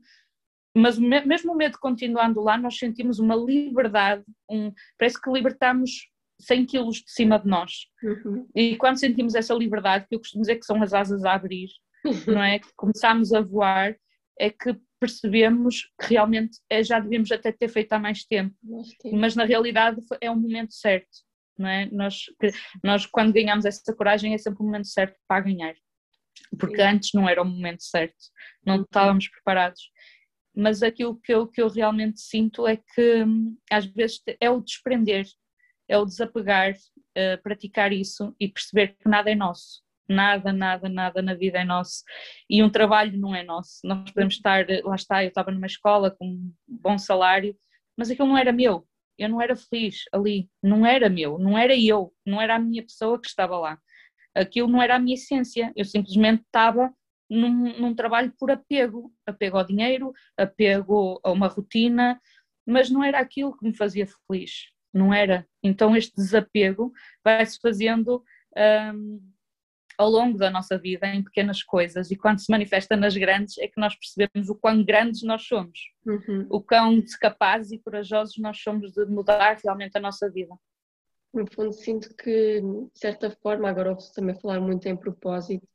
mas mesmo o medo continuando lá, nós sentimos uma liberdade, um, parece que libertamos 100 quilos de cima de nós. Uhum. E quando sentimos essa liberdade, que eu costumo dizer que são as asas a abrir, não é? Que começamos a voar, é que percebemos que realmente é, já devíamos até ter feito há mais tempo. Mas na realidade é o momento certo, não é? Nós, nós quando ganhamos essa coragem é sempre o momento certo para ganhar. Porque Sim. antes não era o momento certo, não uhum. estávamos preparados mas aquilo que eu, que eu realmente sinto é que hum, às vezes é o desprender, é o desapegar, uh, praticar isso e perceber que nada é nosso. Nada, nada, nada na vida é nosso. E um trabalho não é nosso. Nós podemos estar, lá está, eu estava numa escola com um bom salário, mas aquilo não era meu. Eu não era feliz ali. Não era meu, não era eu, não era a minha pessoa que estava lá. Aquilo não era a minha essência. Eu simplesmente estava num, num trabalho por apego apego ao dinheiro, apego a uma rotina, mas não era aquilo que me fazia feliz não era. Então este desapego vai-se fazendo um, ao longo da nossa vida em pequenas coisas e quando se manifesta nas grandes é que nós percebemos o quão grandes nós somos, uhum. o quão capazes e corajosos nós somos de mudar realmente a nossa vida. No fundo sinto que, de certa forma, agora ouço também falar muito em propósito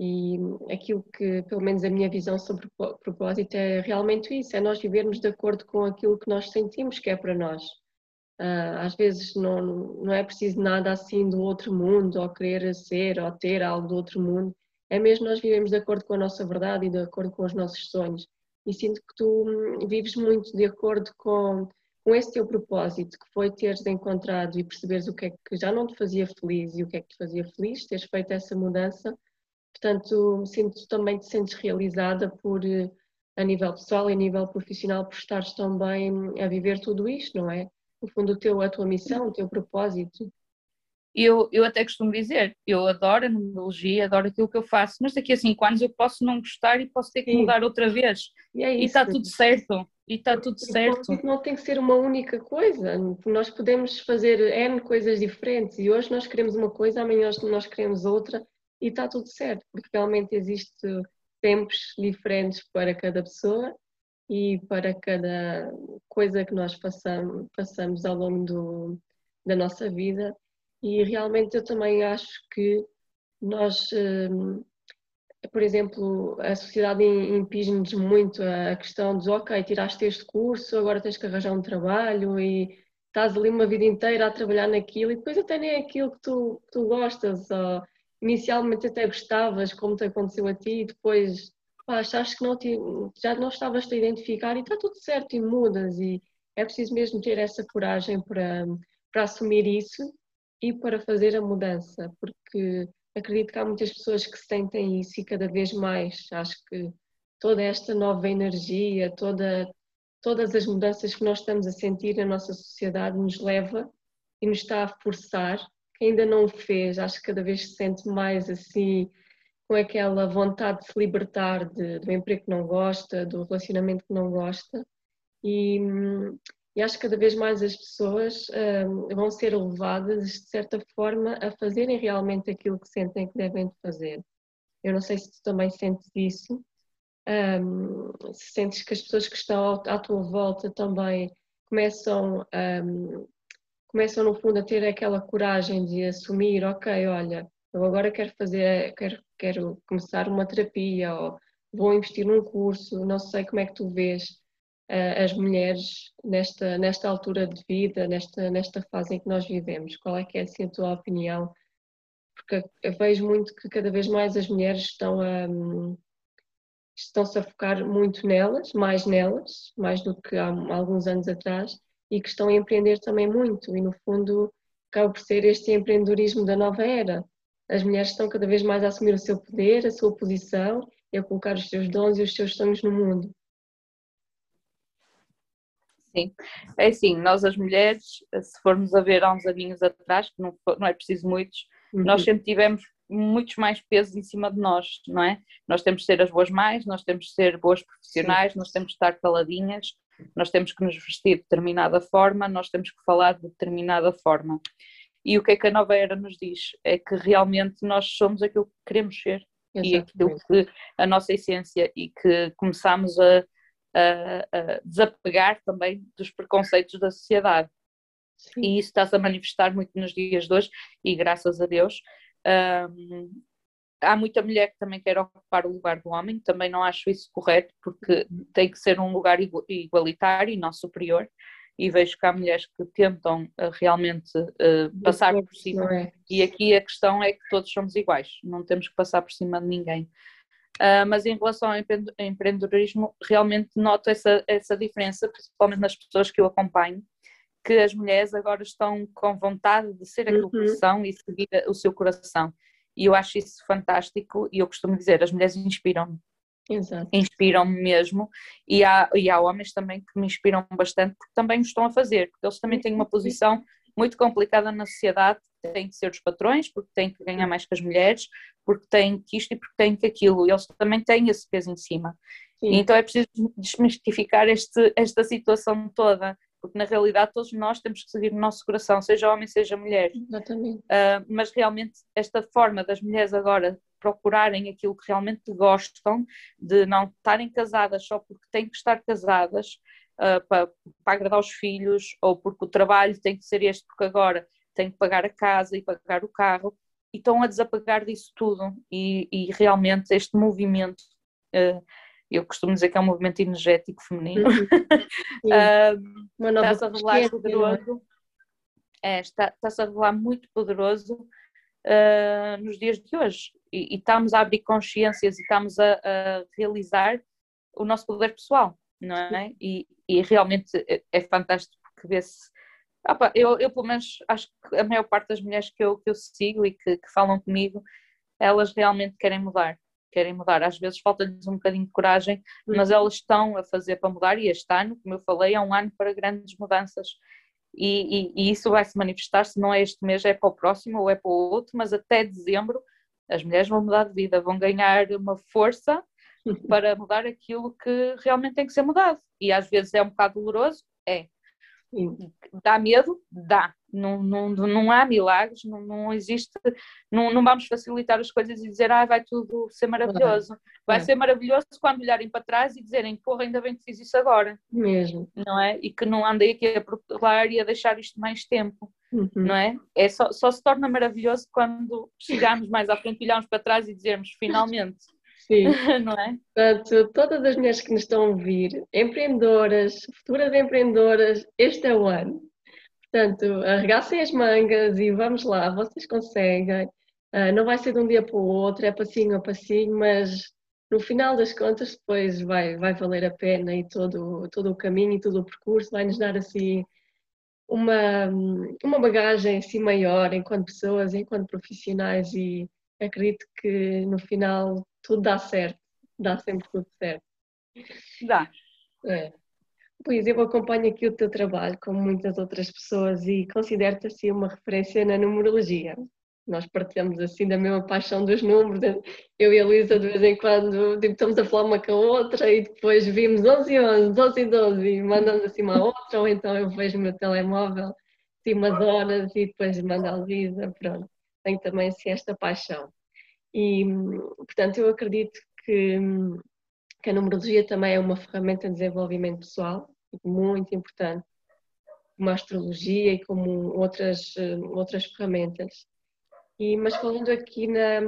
e aquilo que, pelo menos a minha visão sobre propósito é realmente isso, é nós vivermos de acordo com aquilo que nós sentimos que é para nós. Uh, às vezes não, não é preciso nada assim do outro mundo, ou querer ser ou ter algo do outro mundo. É mesmo nós vivemos de acordo com a nossa verdade e de acordo com os nossos sonhos. E sinto que tu hum, vives muito de acordo com, com esse teu propósito, que foi teres encontrado e perceberes o que é que já não te fazia feliz e o que é que te fazia feliz, teres feito essa mudança. Portanto, sinto também te sentes realizada por, eh, a nível pessoal e a nível profissional, por estares também a viver tudo isto, não é? No fundo, o teu, a tua missão, o teu propósito. Eu, eu até costumo dizer, eu adoro a numerologia, adoro aquilo que eu faço, mas daqui a cinco anos eu posso não gostar e posso ter que Sim. mudar outra vez. E, é e está tudo certo. E está tudo certo. Não tem que ser uma única coisa. Nós podemos fazer N coisas diferentes e hoje nós queremos uma coisa, amanhã nós queremos outra e está tudo certo, porque realmente existe tempos diferentes para cada pessoa e para cada coisa que nós passamos, passamos ao longo do, da nossa vida. E realmente eu também acho que nós, hum, por exemplo, a sociedade impinge-nos muito a questão de, ok, tiraste este curso, agora tens que arranjar um trabalho e estás ali uma vida inteira a trabalhar naquilo e depois até nem é aquilo que tu, tu gostas, ou inicialmente até gostavas, como te aconteceu a ti, e depois pá, achaste que não te, já não estavas a identificar e está tudo certo e mudas e é preciso mesmo ter essa coragem para, para assumir isso e para fazer a mudança, porque acredito que há muitas pessoas que sentem isso e cada vez mais acho que toda esta nova energia, toda, todas as mudanças que nós estamos a sentir na nossa sociedade nos leva e nos está a forçar. Quem ainda não o fez, acho que cada vez se sente mais assim, com aquela vontade de se libertar de, do emprego que não gosta, do relacionamento que não gosta. E, e acho que cada vez mais as pessoas um, vão ser levadas, de certa forma, a fazerem realmente aquilo que sentem que devem fazer. Eu não sei se tu também sentes isso, um, se sentes que as pessoas que estão à tua volta também começam, um, começam no fundo a ter aquela coragem de assumir, ok, olha, eu agora quero fazer, quero, quero começar uma terapia ou vou investir num curso, não sei como é que tu vês uh, as mulheres nesta, nesta altura de vida, nesta, nesta fase em que nós vivemos, qual é que é assim, a tua opinião? Porque eu vejo muito que cada vez mais as mulheres estão a estão-se a focar muito nelas, mais nelas, mais do que há alguns anos atrás, e que estão a empreender também muito. E no fundo, acaba por ser este empreendedorismo da nova era. As mulheres estão cada vez mais a assumir o seu poder, a sua posição e a colocar os seus dons e os seus sonhos no mundo. Sim, é assim, nós as mulheres, se formos a ver há uns aninhos atrás, que não, não é preciso muitos, uhum. nós sempre tivemos muitos mais pesos em cima de nós, não é? Nós temos de ser as boas mães, nós temos de ser boas profissionais, Sim. nós temos de estar caladinhas, nós temos que nos vestir de determinada forma, nós temos que falar de determinada forma. E o que é que a nova era nos diz? É que realmente nós somos aquilo que queremos ser Exatamente. e aquilo que a nossa essência e que começamos a, a, a desapegar também dos preconceitos da sociedade. Sim. E isso está-se a manifestar muito nos dias de hoje e graças a Deus há muita mulher que também quer ocupar o lugar do homem, também não acho isso correto, porque tem que ser um lugar igualitário e não superior. E vejo que há mulheres que tentam uh, realmente uh, passar por cima. É. E aqui a questão é que todos somos iguais, não temos que passar por cima de ninguém. Uh, mas em relação ao empreendedorismo, realmente noto essa, essa diferença, principalmente nas pessoas que eu acompanho, que as mulheres agora estão com vontade de ser aquilo uhum. que são e seguir o seu coração. E eu acho isso fantástico e eu costumo dizer, as mulheres inspiram-me. Inspiram-me mesmo e há, e há homens também que me inspiram bastante porque também o estão a fazer, porque eles também têm uma posição muito complicada na sociedade, têm que ser os patrões, porque têm que ganhar mais que as mulheres, porque têm que isto e porque têm que aquilo, eles também têm esse peso em cima. Então é preciso desmistificar este, esta situação toda porque na realidade todos nós temos que seguir o nosso coração, seja homem, seja mulher. Exatamente. Uh, mas realmente esta forma das mulheres agora procurarem aquilo que realmente gostam, de não estarem casadas só porque têm que estar casadas uh, para, para agradar os filhos, ou porque o trabalho tem que ser este, porque agora tem que pagar a casa e pagar o carro, e estão a desapegar disso tudo. E, e realmente este movimento. Uh, eu costumo dizer que é um movimento energético feminino. [LAUGHS] Uh, está-se a revelar é? poderoso. É, está, está-se a revelar muito poderoso uh, nos dias de hoje. E, e, estamos a abrir consciências e estamos a, a realizar o nosso poder pessoal, não é? E, e realmente é, é fantástico porque vê-se. Opa, eu, eu, pelo menos, acho que a maior parte das mulheres que eu, que eu sigo e que, que falam comigo, elas realmente querem mudar querem mudar. Às vezes falta-lhes um bocadinho de coragem, mas elas estão a fazer para mudar e este ano, como eu falei, é um ano para grandes mudanças. E, e, e isso vai se manifestar, se não é este mês, é para o próximo ou é para o outro, mas até dezembro as mulheres vão mudar de vida, vão ganhar uma força [LAUGHS] para mudar aquilo que realmente tem que ser mudado. E às vezes é um bocado doloroso, é. Dá medo? Dá. Não, não, não há milagres, não, não existe, não, não vamos facilitar as coisas e dizer, ah, vai tudo ser maravilhoso. Vai é. ser maravilhoso quando olharem para trás e dizerem, porra, ainda bem que fiz isso agora. Mesmo. Não é? E que não andei aqui a protelar e a deixar isto mais tempo. Uhum. Não é? é só, só se torna maravilhoso quando chegarmos mais à frente, olharmos para trás e dizermos, finalmente. Sim. [LAUGHS] não é? Portanto, todas as mulheres que nos estão a ouvir, empreendedoras, futuras empreendedoras, este é o ano Portanto, arregassem as mangas e vamos lá, vocês conseguem. Uh, não vai ser de um dia para o outro, é passinho a passinho, mas no final das contas depois vai, vai valer a pena e todo, todo o caminho e todo o percurso vai nos dar assim uma, uma bagagem assim maior enquanto pessoas, enquanto profissionais e acredito que no final tudo dá certo, dá sempre tudo certo. Dá. É. Pois eu acompanho aqui o teu trabalho, como muitas outras pessoas, e considero-te assim uma referência na numerologia. Nós partilhamos assim da mesma paixão dos números. Eu e a Luísa, de vez em quando, tipo, estamos a falar uma com a outra e depois vimos 11 e 11, 11 e 12 e mandamos assim uma outra, ou então eu vejo o meu telemóvel, assim umas horas e depois mando a Luísa, pronto. Tenho também assim esta paixão. E, portanto, eu acredito que que a numerologia também é uma ferramenta de desenvolvimento pessoal muito importante, como a astrologia e como outras, outras ferramentas. E, mas falando aqui na,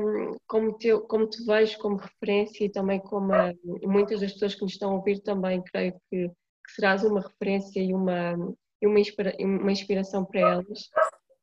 como, te, como te vejo como referência e também como a, muitas das pessoas que nos estão a ouvir também creio que, que serás uma referência e uma, e uma, inspira, uma inspiração para elas.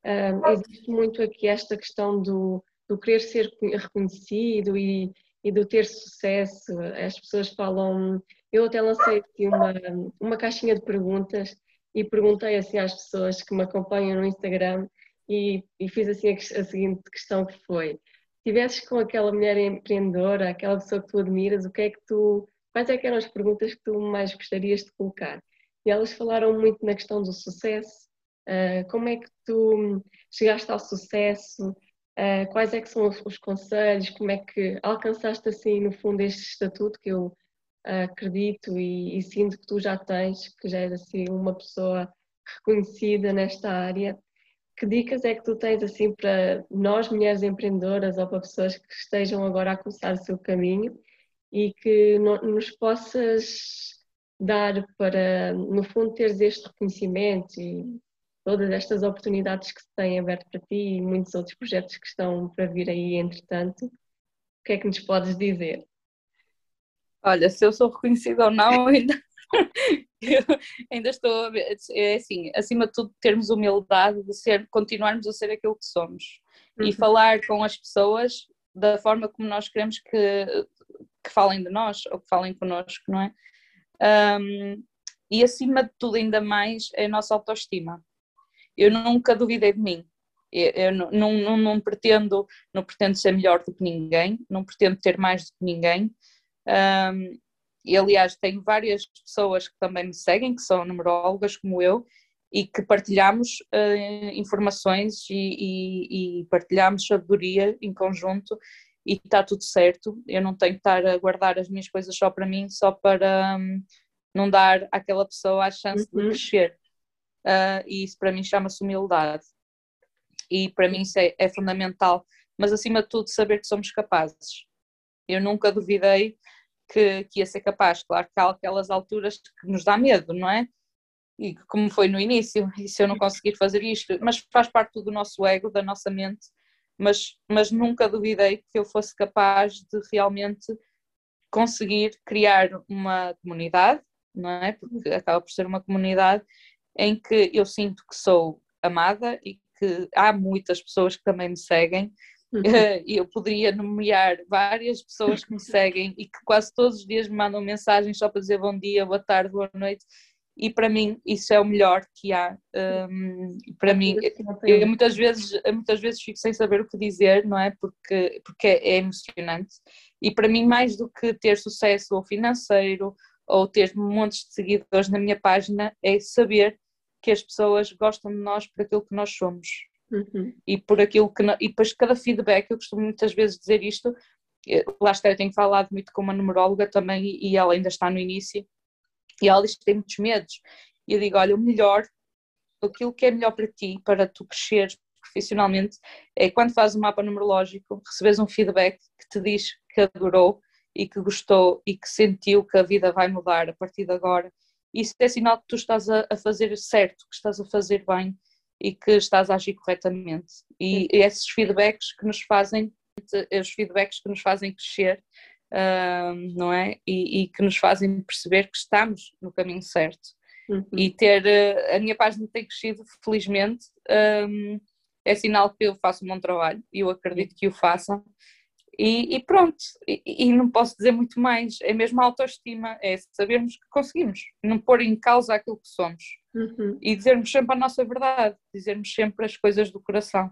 Um, existe muito aqui esta questão do, do querer ser reconhecido e, e do ter sucesso. As pessoas falam. Eu até lancei aqui uma, uma caixinha de perguntas e perguntei assim às pessoas que me acompanham no Instagram e, e fiz assim a, a, seguinte questão que foi: se estivesses com aquela mulher empreendedora, aquela pessoa que tu admiras, o que é que tu, quais é que eram as perguntas que tu mais gostarias de colocar? E elas falaram muito na questão do sucesso, uh, como é que tu chegaste ao sucesso, Uh, quais é que são os, os, conselhos? Como é que alcançaste assim no fundo este estatuto que eu uh, acredito e, e, sinto que tu já tens, que já és assim uma pessoa reconhecida nesta área? Que dicas é que tu tens assim para nós mulheres empreendedoras ou para pessoas que estejam agora a começar o seu caminho e que no, nos possas dar para no fundo teres este reconhecimento e todas estas oportunidades que se têm aberto para ti e muitos outros projetos que estão para vir aí, entretanto. O que é que nos podes dizer? Olha, se eu sou reconhecida ou não, [LAUGHS] ainda, ainda estou a ver. É assim, acima de tudo, termos humildade de ser, continuarmos a ser aquilo que somos uhum. e falar com as pessoas da forma como nós queremos que, que falem de nós ou que falem connosco, não é? Um, e acima de tudo, ainda mais, é a nossa autoestima eu nunca duvidei de mim. Eu, eu não, não, não, pretendo, não pretendo ser melhor do que ninguém, não pretendo ter mais do que ninguém. Um, e aliás, tenho várias pessoas que também me seguem, que são numerólogas como eu, e que partilhamos uh, informações e, e, e, partilhamos sabedoria em conjunto e está tudo certo. Eu não tenho que estar a guardar as minhas coisas só para mim, só para um, não dar àquela pessoa a chance uhum. de crescer uh, e isso para mim chama-se humildade. E para mim isso é, é, fundamental, mas acima de tudo saber que somos capazes. Eu nunca duvidei que, que ia ser capaz. Claro que há aquelas alturas que nos dá medo, não é? E como foi no início, [LAUGHS] e se eu não conseguir fazer isto, mas faz parte do nosso ego, da nossa mente, mas, mas nunca duvidei que eu fosse capaz de realmente conseguir criar uma comunidade, não é? Porque acaba por ser uma comunidade em que eu sinto que sou amada e que há muitas pessoas que também me seguem. Uhum. [LAUGHS] Eh, eu poderia nomear várias pessoas que me seguem e que quase todos os dias me mandam mensagens só para dizer bom dia, boa tarde, boa noite. E para mim isso é o melhor que há. Um, para mim, eu muitas vezes, muitas vezes fico sem saber o que dizer, não é? Porque, porque é emocionante. E para mim, mais do que ter sucesso ou financeiro ou ter montes de seguidores na minha página, é saber que as pessoas gostam de nós por aquilo que nós somos. Uhum. E por aquilo que. E depois cada feedback, eu costumo muitas vezes dizer isto, eh, lá está, eu tenho falado muito com uma numeróloga também e ela ainda está no início, e ela diz que tem muitos medos. E eu digo: olha, o melhor, aquilo que é melhor para ti, para tu cresceres profissionalmente, é quando fazes um mapa numerológico, recebes um feedback que te diz que adorou e que gostou e que sentiu que a vida vai mudar a partir de agora isso é sinal que tu estás a, a, fazer certo, que estás a fazer bem e que estás a agir corretamente. E esses feedbacks que nos fazem, os feedbacks que nos fazem crescer, uh, não é? E, e, que nos fazem perceber que estamos no caminho certo. Uhum. E ter uh, a minha página tem crescido, felizmente, um, é sinal que eu faço um bom trabalho e eu acredito que o façam. E, e pronto, e, e, não posso dizer muito mais, é mesmo a autoestima, é sabermos que conseguimos, não pôr em causa aquilo que somos uhum. e dizermos sempre a nossa verdade, dizermos sempre as coisas do coração.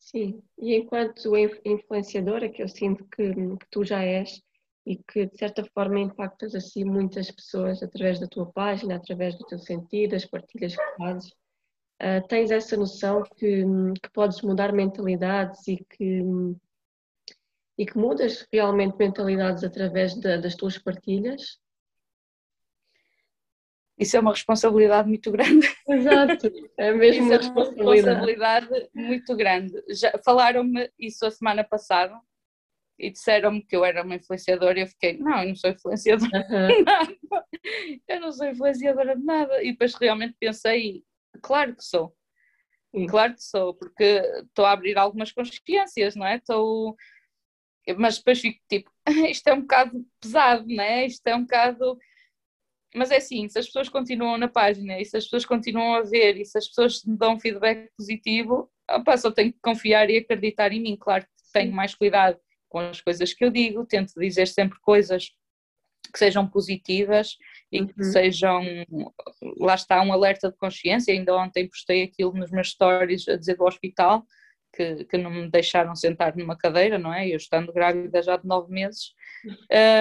Sim, e enquanto influenciadora, que eu sinto que, que tu já és, e que de certa forma impactas assim muitas pessoas através da tua página, através do teu sentido, das partilhas que fazes. Uh, tens essa noção que, que podes mudar mentalidades e que, e que mudas realmente mentalidades através de, das tuas partilhas? Isso é uma responsabilidade muito grande. [LAUGHS] Exato, é mesmo uma, é uma responsabilidade. responsabilidade muito grande. Já falaram-me isso a semana passada, e disseram-me que eu era uma influenciadora e eu fiquei, não, eu não sou influenciadora uhum. de nada, eu não sou influenciadora de nada. E depois realmente pensei, claro que sou, Sim. claro que sou, porque estou a abrir algumas consciências, não é? Estou. Mas depois fico tipo, [LAUGHS] isto é um bocado pesado, não é? Isto é um bocado. Mas é assim, se as pessoas continuam na página e se as pessoas continuam a ver e se as pessoas me dão feedback positivo, opa, só tenho que confiar e acreditar em mim. Claro que tenho mais cuidado com as coisas que eu digo, tento dizer sempre coisas que sejam positivas e uhum. que sejam, lá está, um alerta de consciência. Ainda ontem postei aquilo nos meus stories a dizer do hospital, que, que não me deixaram sentar numa cadeira, não é? Eu estando grávida já de nove meses,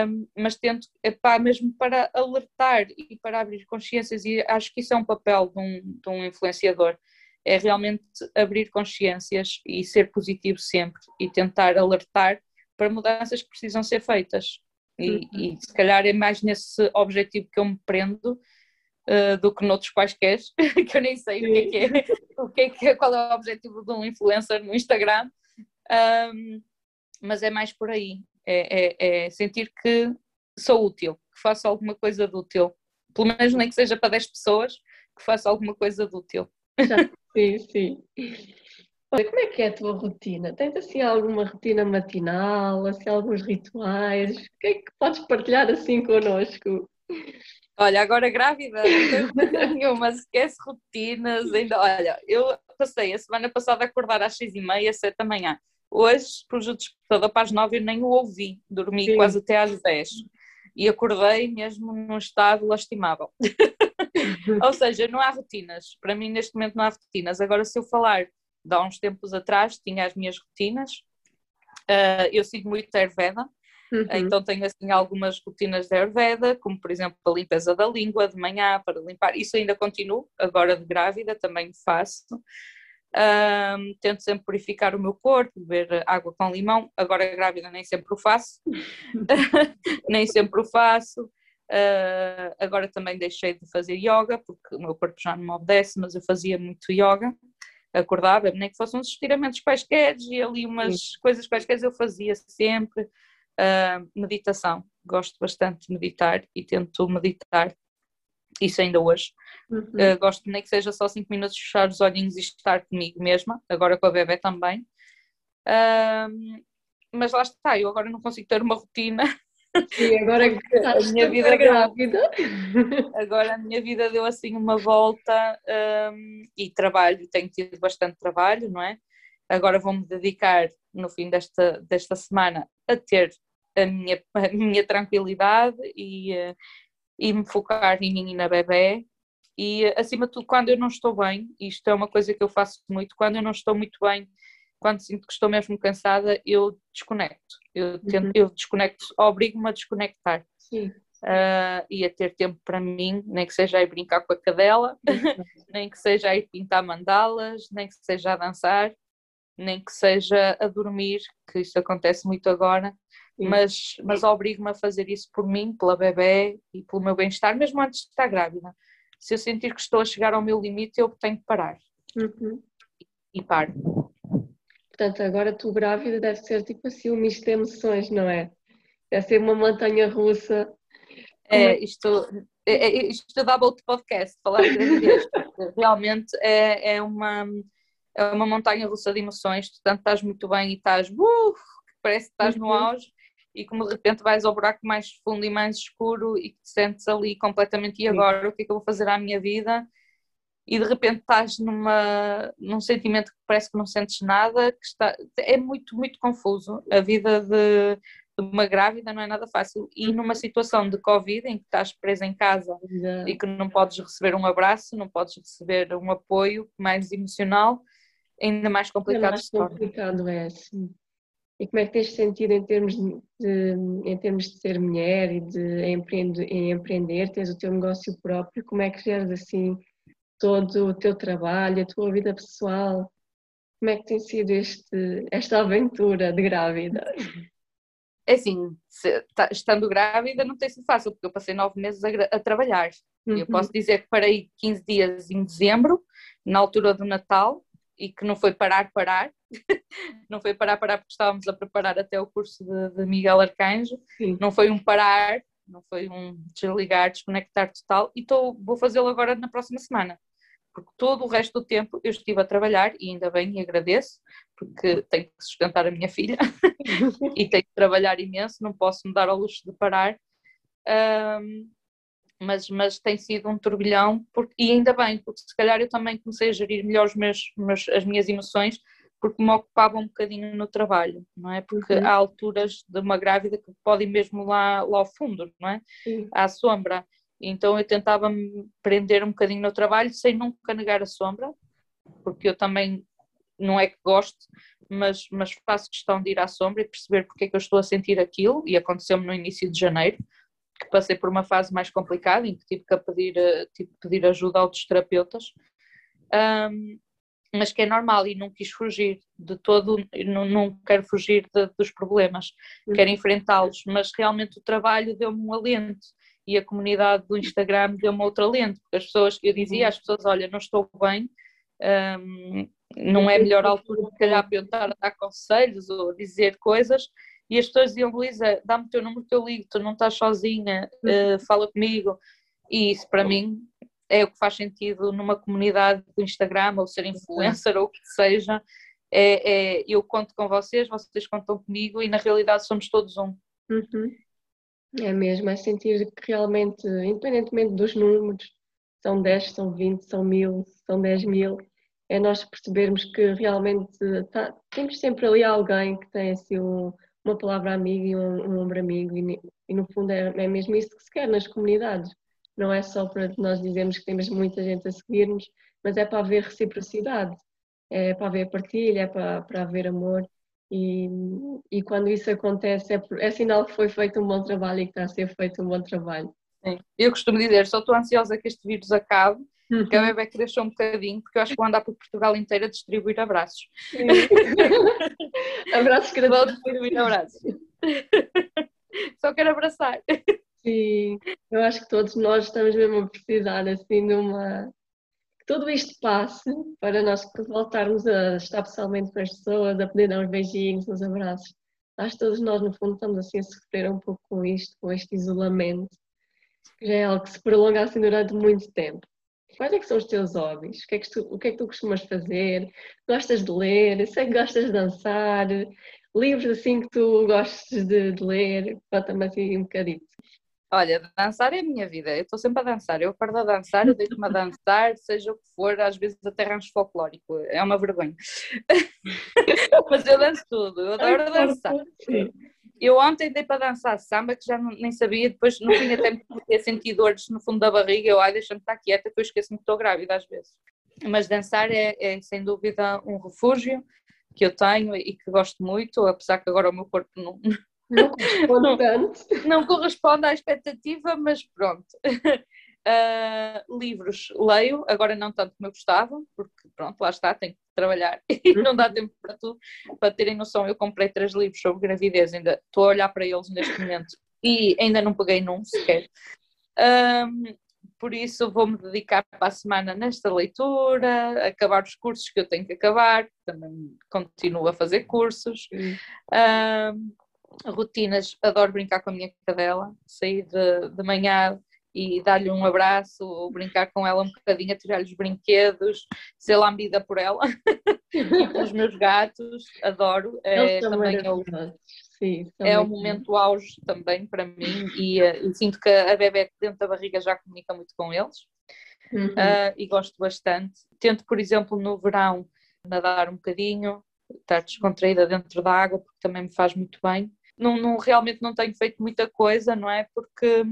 um, mas tento, epá, mesmo para alertar e para abrir consciências, e acho que isso é um papel de um, de um influenciador, é realmente abrir consciências e ser positivo sempre e tentar alertar para mudanças que precisam ser feitas. E, uhum. e se calhar é mais nesse objetivo que eu me prendo uh, do que noutros quaisquer, [LAUGHS] que eu nem sei o que é que é, [LAUGHS] o que é, que é, qual é o objetivo de um influencer no Instagram, um, mas é mais por aí, é, é, é, sentir que sou útil, que faço alguma coisa de útil, pelo menos nem que seja para 10 pessoas, que faço alguma coisa de útil. Sim, [LAUGHS] sim. Olha, como é que é a tua rotina? Tens assim alguma rotina matinal, assim alguns rituais? O que é que podes partilhar assim connosco? Olha, agora grávida, não tenho [LAUGHS] nenhuma, esquece rotinas, ainda, olha, eu passei a semana passada a acordar às seis e meia, sete da manhã. Hoje pus o despertador para as nove e nem o ouvi, dormi Sim. quase até às dez. E acordei mesmo num estado lastimável. [LAUGHS] Ou seja, não há rotinas. Para mim, neste momento, não há rotinas. Agora, se eu falar de há uns tempos atrás tinha as minhas rotinas. Uh, eu sigo muito Ayurveda, uhum. então tenho assim algumas rotinas de Ayurveda, como por exemplo a limpeza da língua de manhã para limpar. Isso ainda continuo, agora de grávida também faço. Uh, tento sempre purificar o meu corpo, beber água com limão. Agora grávida nem sempre o faço, [LAUGHS] [LAUGHS] nem sempre o faço. Uh, agora também deixei de fazer yoga porque o meu corpo já não me obedece, mas eu fazia muito yoga acordava, nem que fossem uns estiramentos quaisquer e ali umas Sim. coisas quaisquer eu fazia sempre. Uh, meditação, gosto bastante de meditar e tento meditar, isso ainda hoje. Uhum. Uh, gosto nem que seja só 5 minutos fechar os olhinhos e estar comigo mesma, agora com a bebê também. Uh, mas lá está, eu agora não consigo ter uma rotina Sim, agora [LAUGHS] que a minha vida grávida. [LAUGHS] Agora a minha vida deu assim uma volta um, e trabalho, tenho tido bastante trabalho, não é? Agora vou-me dedicar no fim desta, desta semana a ter a minha, [LAUGHS] a minha tranquilidade e, uh, e me focar em mim e na bebê. E acima de tudo, quando eu não estou bem, isto é uma coisa que eu faço muito, quando eu não estou muito bem, quando sinto que estou mesmo cansada, eu desconecto. Eu, tento, uhum. eu desconecto, obrigo-me a desconectar. Sim. Uh, e a ter tempo para mim, nem que seja a ir brincar com a cadela, [LAUGHS] nem que seja a ir pintar mandalas, nem que seja a dançar, nem que seja a dormir, que isso acontece muito agora, Sim. mas, mas obrigo-me a fazer isso por mim, pela bebê e pelo meu bem-estar, mesmo antes de estar grávida. Se eu sentir que estou a chegar ao meu limite, eu tenho que parar. Uhum. E paro. Portanto, agora tu grávida deve ser tipo assim um misto de emoções, não é? Deve ser uma montanha russa. É, é, isto, é, é, isto dava outro podcast, falar de gravidez, realmente é, é, uma, é uma montanha russa de emoções, tu tanto estás muito bem e estás, uh, parece que estás no uhum. auge, e como de repente vais ao buraco mais fundo e mais escuro e te sentes ali completamente, e agora o que é que eu vou fazer à minha vida? e de repente estás numa, num sentimento que parece que não sentes nada, que está, é muito, muito confuso. A vida de, de uma grávida não é nada fácil. E numa situação de Covid, em que estás presa em casa e que não podes receber um abraço, não podes receber um apoio mais emocional, ainda mais complicado. É mais complicado, é, sim. E como é que tens sentido em termos de, de, em termos de ser mulher e de empreender, em empreender, tens o teu negócio próprio, como é que geres assim todo o teu trabalho, a tua vida pessoal? Como é que tem sido este, esta aventura de grávida? É assim, se, tá, estando grávida não tem sido fácil, porque eu passei nove meses a, a trabalhar. Uhum. Eu posso dizer que parei 15 dias em dezembro, na altura do Natal, e que não foi parar, parar. [LAUGHS] não foi parar, parar, porque estávamos a preparar até o curso de, de Miguel Arcanjo. Sim. Não foi um parar, não foi um desligar, desconectar total. E tô, vou fazê-lo agora na próxima semana. Porque todo o resto do tempo eu estive a trabalhar e ainda bem e agradeço, porque tenho que sustentar a minha filha [LAUGHS] e tenho que trabalhar imenso, não posso me dar ao luxo de parar. Um, mas, mas tem sido um turbilhão, porque, e ainda bem, porque se calhar eu também comecei a gerir melhor os meus, meus, as minhas emoções, porque me ocupava um bocadinho no trabalho, não é? Porque uhum. há alturas de uma grávida que podem mesmo lá, lá ao fundo, não é? Uhum. À sombra. Então eu tentava me prender um bocadinho no trabalho sem nunca negar a sombra, porque eu também não é que gosto, mas, mas faço questão de ir à sombra e perceber porque é que eu estou a sentir aquilo, e aconteceu-me no início de janeiro, que passei por uma fase mais complicada em que tive que pedir, eh, tive que pedir ajuda a outros terapeutas, um, mas que é normal e não quis fugir de todo, não, não quero fugir de, dos problemas, quero uhum. enfrentá-los, mas realmente o trabalho deu-me um alento e a comunidade do Instagram deu-me outro alento, porque as pessoas, eu dizia uhum. às pessoas, olha, não estou bem, um, não é melhor altura de calhar para eu estar a dar conselhos ou dizer coisas, e as pessoas diziam, Luísa, dá-me o teu número que eu ligo, tu não estás sozinha, uh, fala comigo. E isso para mim é o que faz sentido numa comunidade do Instagram, ou ser influencer, ou o que seja. É, é, eu conto com vocês, vocês contam comigo e na realidade somos todos um. Uhum. É mesmo, é sentir que realmente, independentemente dos números, são 10, são 20, são mil, são 10 mil, é nós percebermos que realmente tá, temos sempre ali alguém que tem assim um, uma palavra amiga e um, um ombro amigo, e, e, no fundo é, é mesmo isso que se quer nas comunidades. Não é só para nós dizermos que temos muita gente a seguir-nos, mas é para haver reciprocidade, é para haver partilha, é para, para haver amor. E, e quando isso acontece, é, é sinal que foi feito um bom trabalho e que está a ser feito um bom trabalho. Eu costumo dizer, só estou ansiosa que este vírus acabe Uhum. Que a bebê cresça um bocadinho, porque eu acho que vou andar por Portugal inteiro a distribuir abraços. [LAUGHS] abraços que Vou distribuir abraços. [LAUGHS] Só quero abraçar. Sim, eu acho que todos nós estamos mesmo a precisar assim de uma. Que tudo isto passe para nós voltarmos a estar pessoalmente com as pessoas, a poder dar uns beijinhos, uns abraços. Acho que todos nós, no fundo, estamos assim a sofrer um pouco com isto, com este isolamento, que já é algo que se prolonga assim durante muito tempo. Quais é que são os teus hobbies? O que, é que tu, o que é que tu costumas fazer? Gostas de ler? Sei que gostas de dançar. Livros assim que tu gostes de, de ler? Conta-me assim um bocadito. Olha, dançar é a minha vida. Eu estou sempre a dançar. Eu acordo a dançar, eu deito-me a dançar, seja o que for, às vezes até rancho folclórico. É uma vergonha. [LAUGHS] Mas eu danço tudo. Eu adoro dançar. Eu ontem dei para dançar samba, que já não, nem sabia, depois no fim até me comecei a sentir dores no fundo da barriga, eu, ai, deixa-me estar quieta, depois esqueço-me que estou grávida às vezes. Mas dançar é, é, sem dúvida um refúgio que eu tenho e que gosto muito, apesar que agora o meu corpo não, não corresponde [LAUGHS] tanto. Não corresponde à expectativa, mas pronto. Uh, livros leio, agora não tanto como eu gostava, porque pronto, lá está, tenho que trabalhar [LAUGHS] e não dá tempo para tudo. Para terem noção, eu comprei três livros sobre gravidez, ainda estou a olhar para eles neste momento e ainda não peguei num sequer. Um, por isso vou-me dedicar para a semana nesta leitura, acabar os cursos que eu tenho que acabar, também continuo a fazer cursos. Um, rotinas, adoro brincar com a minha cadela, sair de, de manhã e dar-lhe um abraço, ou brincar com ela um bocadinho, tirar-lhe os brinquedos, ser lambida por ela e [LAUGHS] pelos meus gatos, adoro. É, também é o, Sim, é o momento auge também para mim e, uh, sinto que a bebê dentro da barriga já comunica muito com eles. uhum. uh, e gosto bastante. Tento, por exemplo, no verão nadar um bocadinho, estar descontraída dentro da água, porque também me faz muito bem. Não, não, realmente não tenho feito muita coisa, não é? Porque,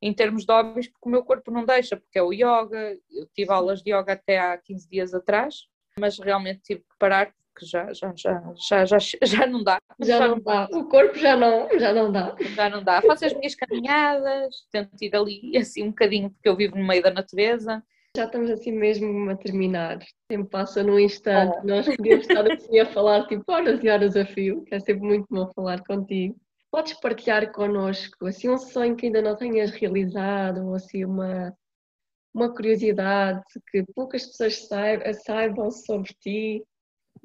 em termos de hobbies, porque o meu corpo não deixa, porque é o yoga, eu tive aulas de yoga até há 15 dias atrás, mas realmente tive que parar porque já, já, já, já, já, [LAUGHS] já não dá. Já, já não dá. O corpo já não, já não dá. Já não dá. Faço as minhas caminhadas, tento ir ali assim um bocadinho, porque eu vivo no meio da natureza. Já estamos assim mesmo a terminar. O tempo passa num instante. Oh. Nós podíamos estar assim a falar tipo horas e horas a fio, que é sempre muito bom falar contigo. Podes partilhar connosco assim um sonho que ainda não tenhas realizado ou assim uma, uma curiosidade que poucas pessoas saibam, saibam sobre ti?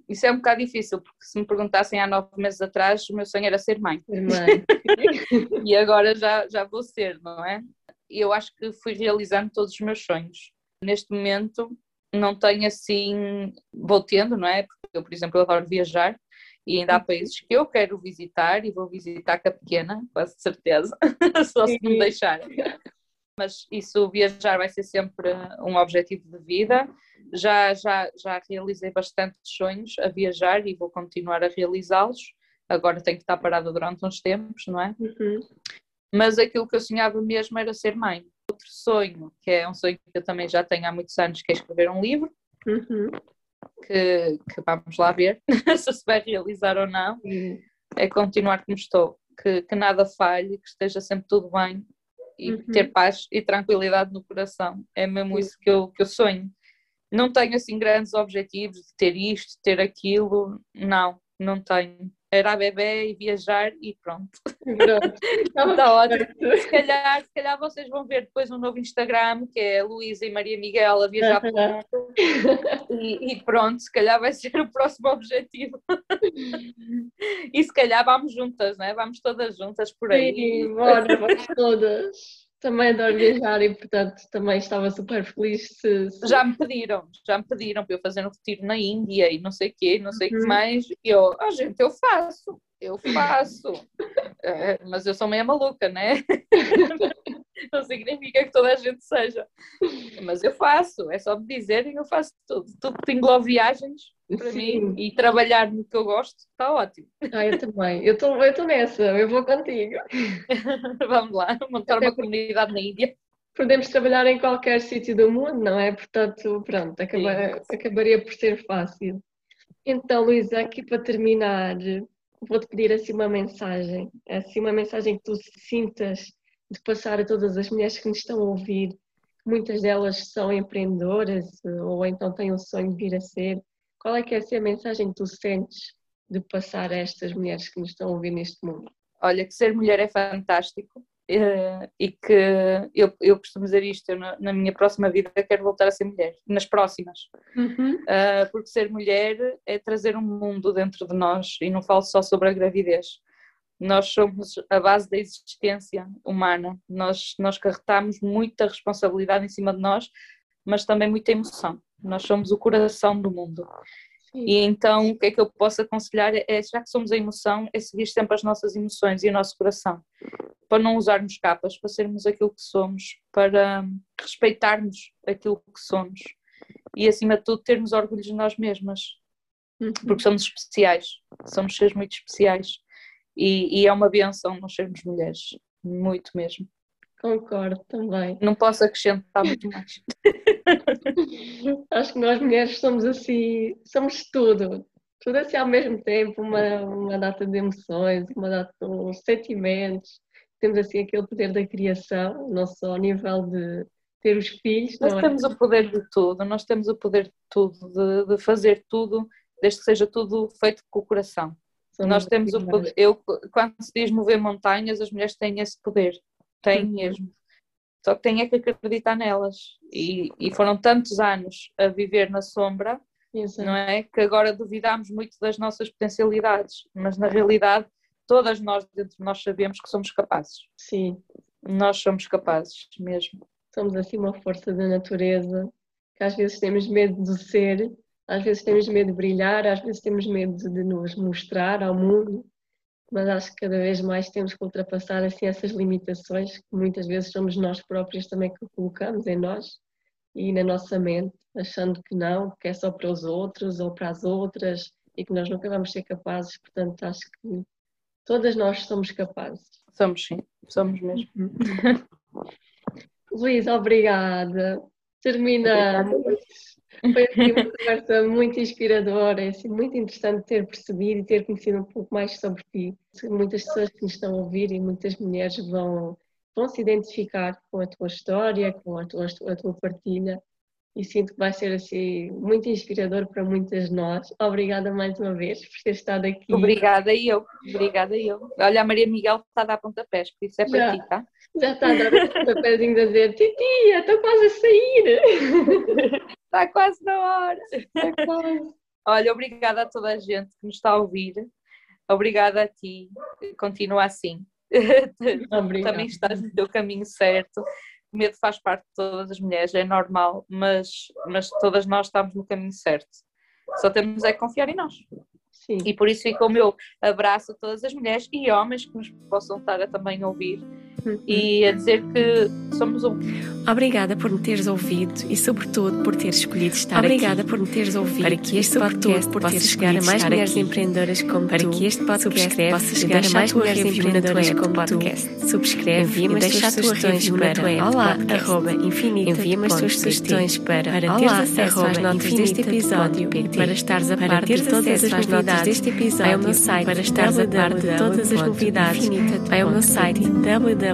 Isso é um bocado difícil, porque se me perguntassem há nove meses atrás, o meu sonho era ser mãe. Ser mãe. [LAUGHS] e agora já, já vou ser, não é? Eu acho que fui realizando todos os meus sonhos neste momento não tenho assim, vou tendo, não é? Porque eu, por exemplo, eu adoro viajar e ainda há uhum. países que eu quero visitar e vou visitar com a pequena, quase certeza, [LAUGHS] só se me deixarem. Mas isso, viajar vai ser sempre um objetivo de vida. Já, já, já realizei bastantes sonhos a viajar e vou continuar a realizá-los. Agora tenho que estar parada durante uns tempos, não é? Uhum. Mas aquilo que eu sonhava mesmo era ser mãe outro sonho, que é um sonho que eu também já tenho há muitos anos, que é escrever um livro. Uhum. Que, que, vamos lá ver [LAUGHS] se se vai realizar ou não. Uhum. É continuar como estou, que, que, nada falhe, que esteja sempre tudo bem e uhum. ter paz e tranquilidade no coração. É mesmo isso que eu, que eu sonho. Não tenho assim grandes objetivos de ter isto, ter aquilo, não, não tenho era a bebê e viajar e pronto. [LAUGHS] Está ótimo. Se calhar, se calhar vocês vão ver depois um novo Instagram, que é Luísa e Maria Miguel a viajar por mundo. E, e, pronto, se calhar vai ser o próximo objetivo. [LAUGHS] e se calhar vamos juntas, né? Vamos todas juntas por aí. Sim, bora, vamos todas também adoro viajar e, portanto, também estava super feliz se, se... Já me pediram, já me pediram para eu fazer um retiro na Índia e não sei o quê, não sei o uhum. que mais. E eu, ah, gente, eu faço, eu faço. é, [LAUGHS] mas eu sou meio maluca, né? [LAUGHS] não significa que toda a gente seja. Mas eu faço, é só me dizerem, eu faço tudo. Tudo que engloba viagens, para Sim. mim, e trabalhar no que eu gosto, está ótimo. Ah, eu também. Eu estou nessa, eu vou contigo. [LAUGHS] Vamos lá, montar Até uma comunidade na Índia. Podemos trabalhar em qualquer sítio do mundo, não é? Portanto, pronto, acaba, acabaria por ser fácil. Então, Luísa, aqui para terminar, vou-te pedir assim uma mensagem, assim uma mensagem que tu sintas de passar a todas as mulheres que nos estão a ouvir, muitas delas são empreendedoras ou então têm o sonho de vir a ser. Qual é que é assim, a mensagem que tu sentes de passar a estas mulheres que nos estão a ouvir neste mundo? Olha, que ser mulher é fantástico uh, e que eu, eu costumo dizer isto, eu na, minha próxima vida quero voltar a ser mulher, nas próximas, uhum. uh, porque ser mulher é trazer um mundo dentro de nós e não falo só sobre a gravidez, nós somos a base da existência humana, nós, nós carregamos muita responsabilidade em cima de nós, mas também muita emoção. Nós somos o coração do mundo. E então o que é que eu posso aconselhar? É, já que somos a emoção, é seguir sempre as nossas emoções e o nosso coração, para não usarmos capas, para sermos aquilo que somos, para respeitarmos aquilo que somos. E acima de tudo termos orgulho de nós mesmas, uhum. porque somos especiais, somos seres muito especiais e, e é uma benção nós sermos mulheres, muito mesmo. Concordo também. Não posso acrescentar muito mais. [LAUGHS] Acho que nós mulheres somos assim, somos tudo. Tudo assim ao mesmo tempo, uma, uma data de emoções, uma data de sentimentos. Temos assim aquele poder da criação, não só ao nível de ter os filhos. Nós é? temos o poder de tudo, nós temos o poder de tudo, de, de fazer tudo, desde que seja tudo feito com o coração. Nós temos o poder. Eu, quando se diz mover montanhas, as mulheres têm esse poder. Têm uhum. mesmo. Só que têm é que acreditar nelas. E, e foram tantos anos a viver na sombra, Exato. não é? Que agora duvidamos muito das nossas potencialidades. Mas na realidade, todas nós dentro de nós sabemos que somos capazes. Sim. Nós somos capazes mesmo. Somos assim uma força da natureza que às vezes temos medo de ser às vezes temos medo de brilhar, às vezes temos medo de nos mostrar ao mundo, mas acho que cada vez mais temos que ultrapassar assim essas limitações que muitas vezes somos nós próprios também que colocamos em nós e na nossa mente, achando que não, que é só para os outros ou para as outras e que nós nunca vamos ser capazes. Portanto, acho que todas nós somos capazes. Somos sim, somos mesmo. Luís, obrigada. Terminamos. Foi assim, uma conversa muito inspiradora, é assim, muito interessante ter percebido e ter conhecido um pouco mais sobre ti. Muitas pessoas que nos estão a ouvir e muitas mulheres vão, vão se identificar com a tua história, com a tua, a tua partilha e sinto que vai ser assim muito inspirador para muitas de nós. Obrigada mais uma vez por ter estado aqui. Obrigada eu, obrigada eu. Olha, a Maria Miguel está a dar pontapés, por isso é para Já. ti, tá? Já está a dar pontapézinho a dizer Titia, estou quase a sair. Está [LAUGHS] quase na hora. Está quase. Olha, obrigada a toda a gente que nos está a ouvir. Obrigada a ti. Continua assim. [LAUGHS] Obrigada. Também estás no teu caminho certo. O medo faz parte de todas as mulheres, é normal, mas, mas todas nós estamos no caminho certo. Só temos é que confiar em nós. Sim. E por isso fica o meu abraço a todas as mulheres e homens que nos possam estar a também ouvir e a dizer que somos um. Obrigada por me teres ouvido e, sobretudo, por teres escolhido estar Obrigada aqui. por me teres ouvido Para que este e, sobretudo, podcast por possa teres chegar a mais mulheres aqui. empreendedoras como Para tu. que este podcast Subscreve, possa chegar deixa a mais mulheres empreendedoras como podcast. tu. Subscreve Envia-me e as deixa tuas as tuas sugestões para olá, arroba, infinita Envia-me as tuas sugestões para Para teres acesso às notas deste episódio, para estares a Para par de todas as novidades deste episódio, vai ao meu site para estares a par de todas as novidades, vai ao meu site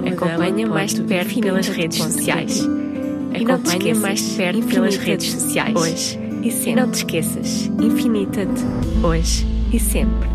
Acompanha mais de perto pelas redes sociais. E Acompanha mais de perto pelas redes sociais. hoje e E sempre. não te esqueças, infinita-te hoje e sempre.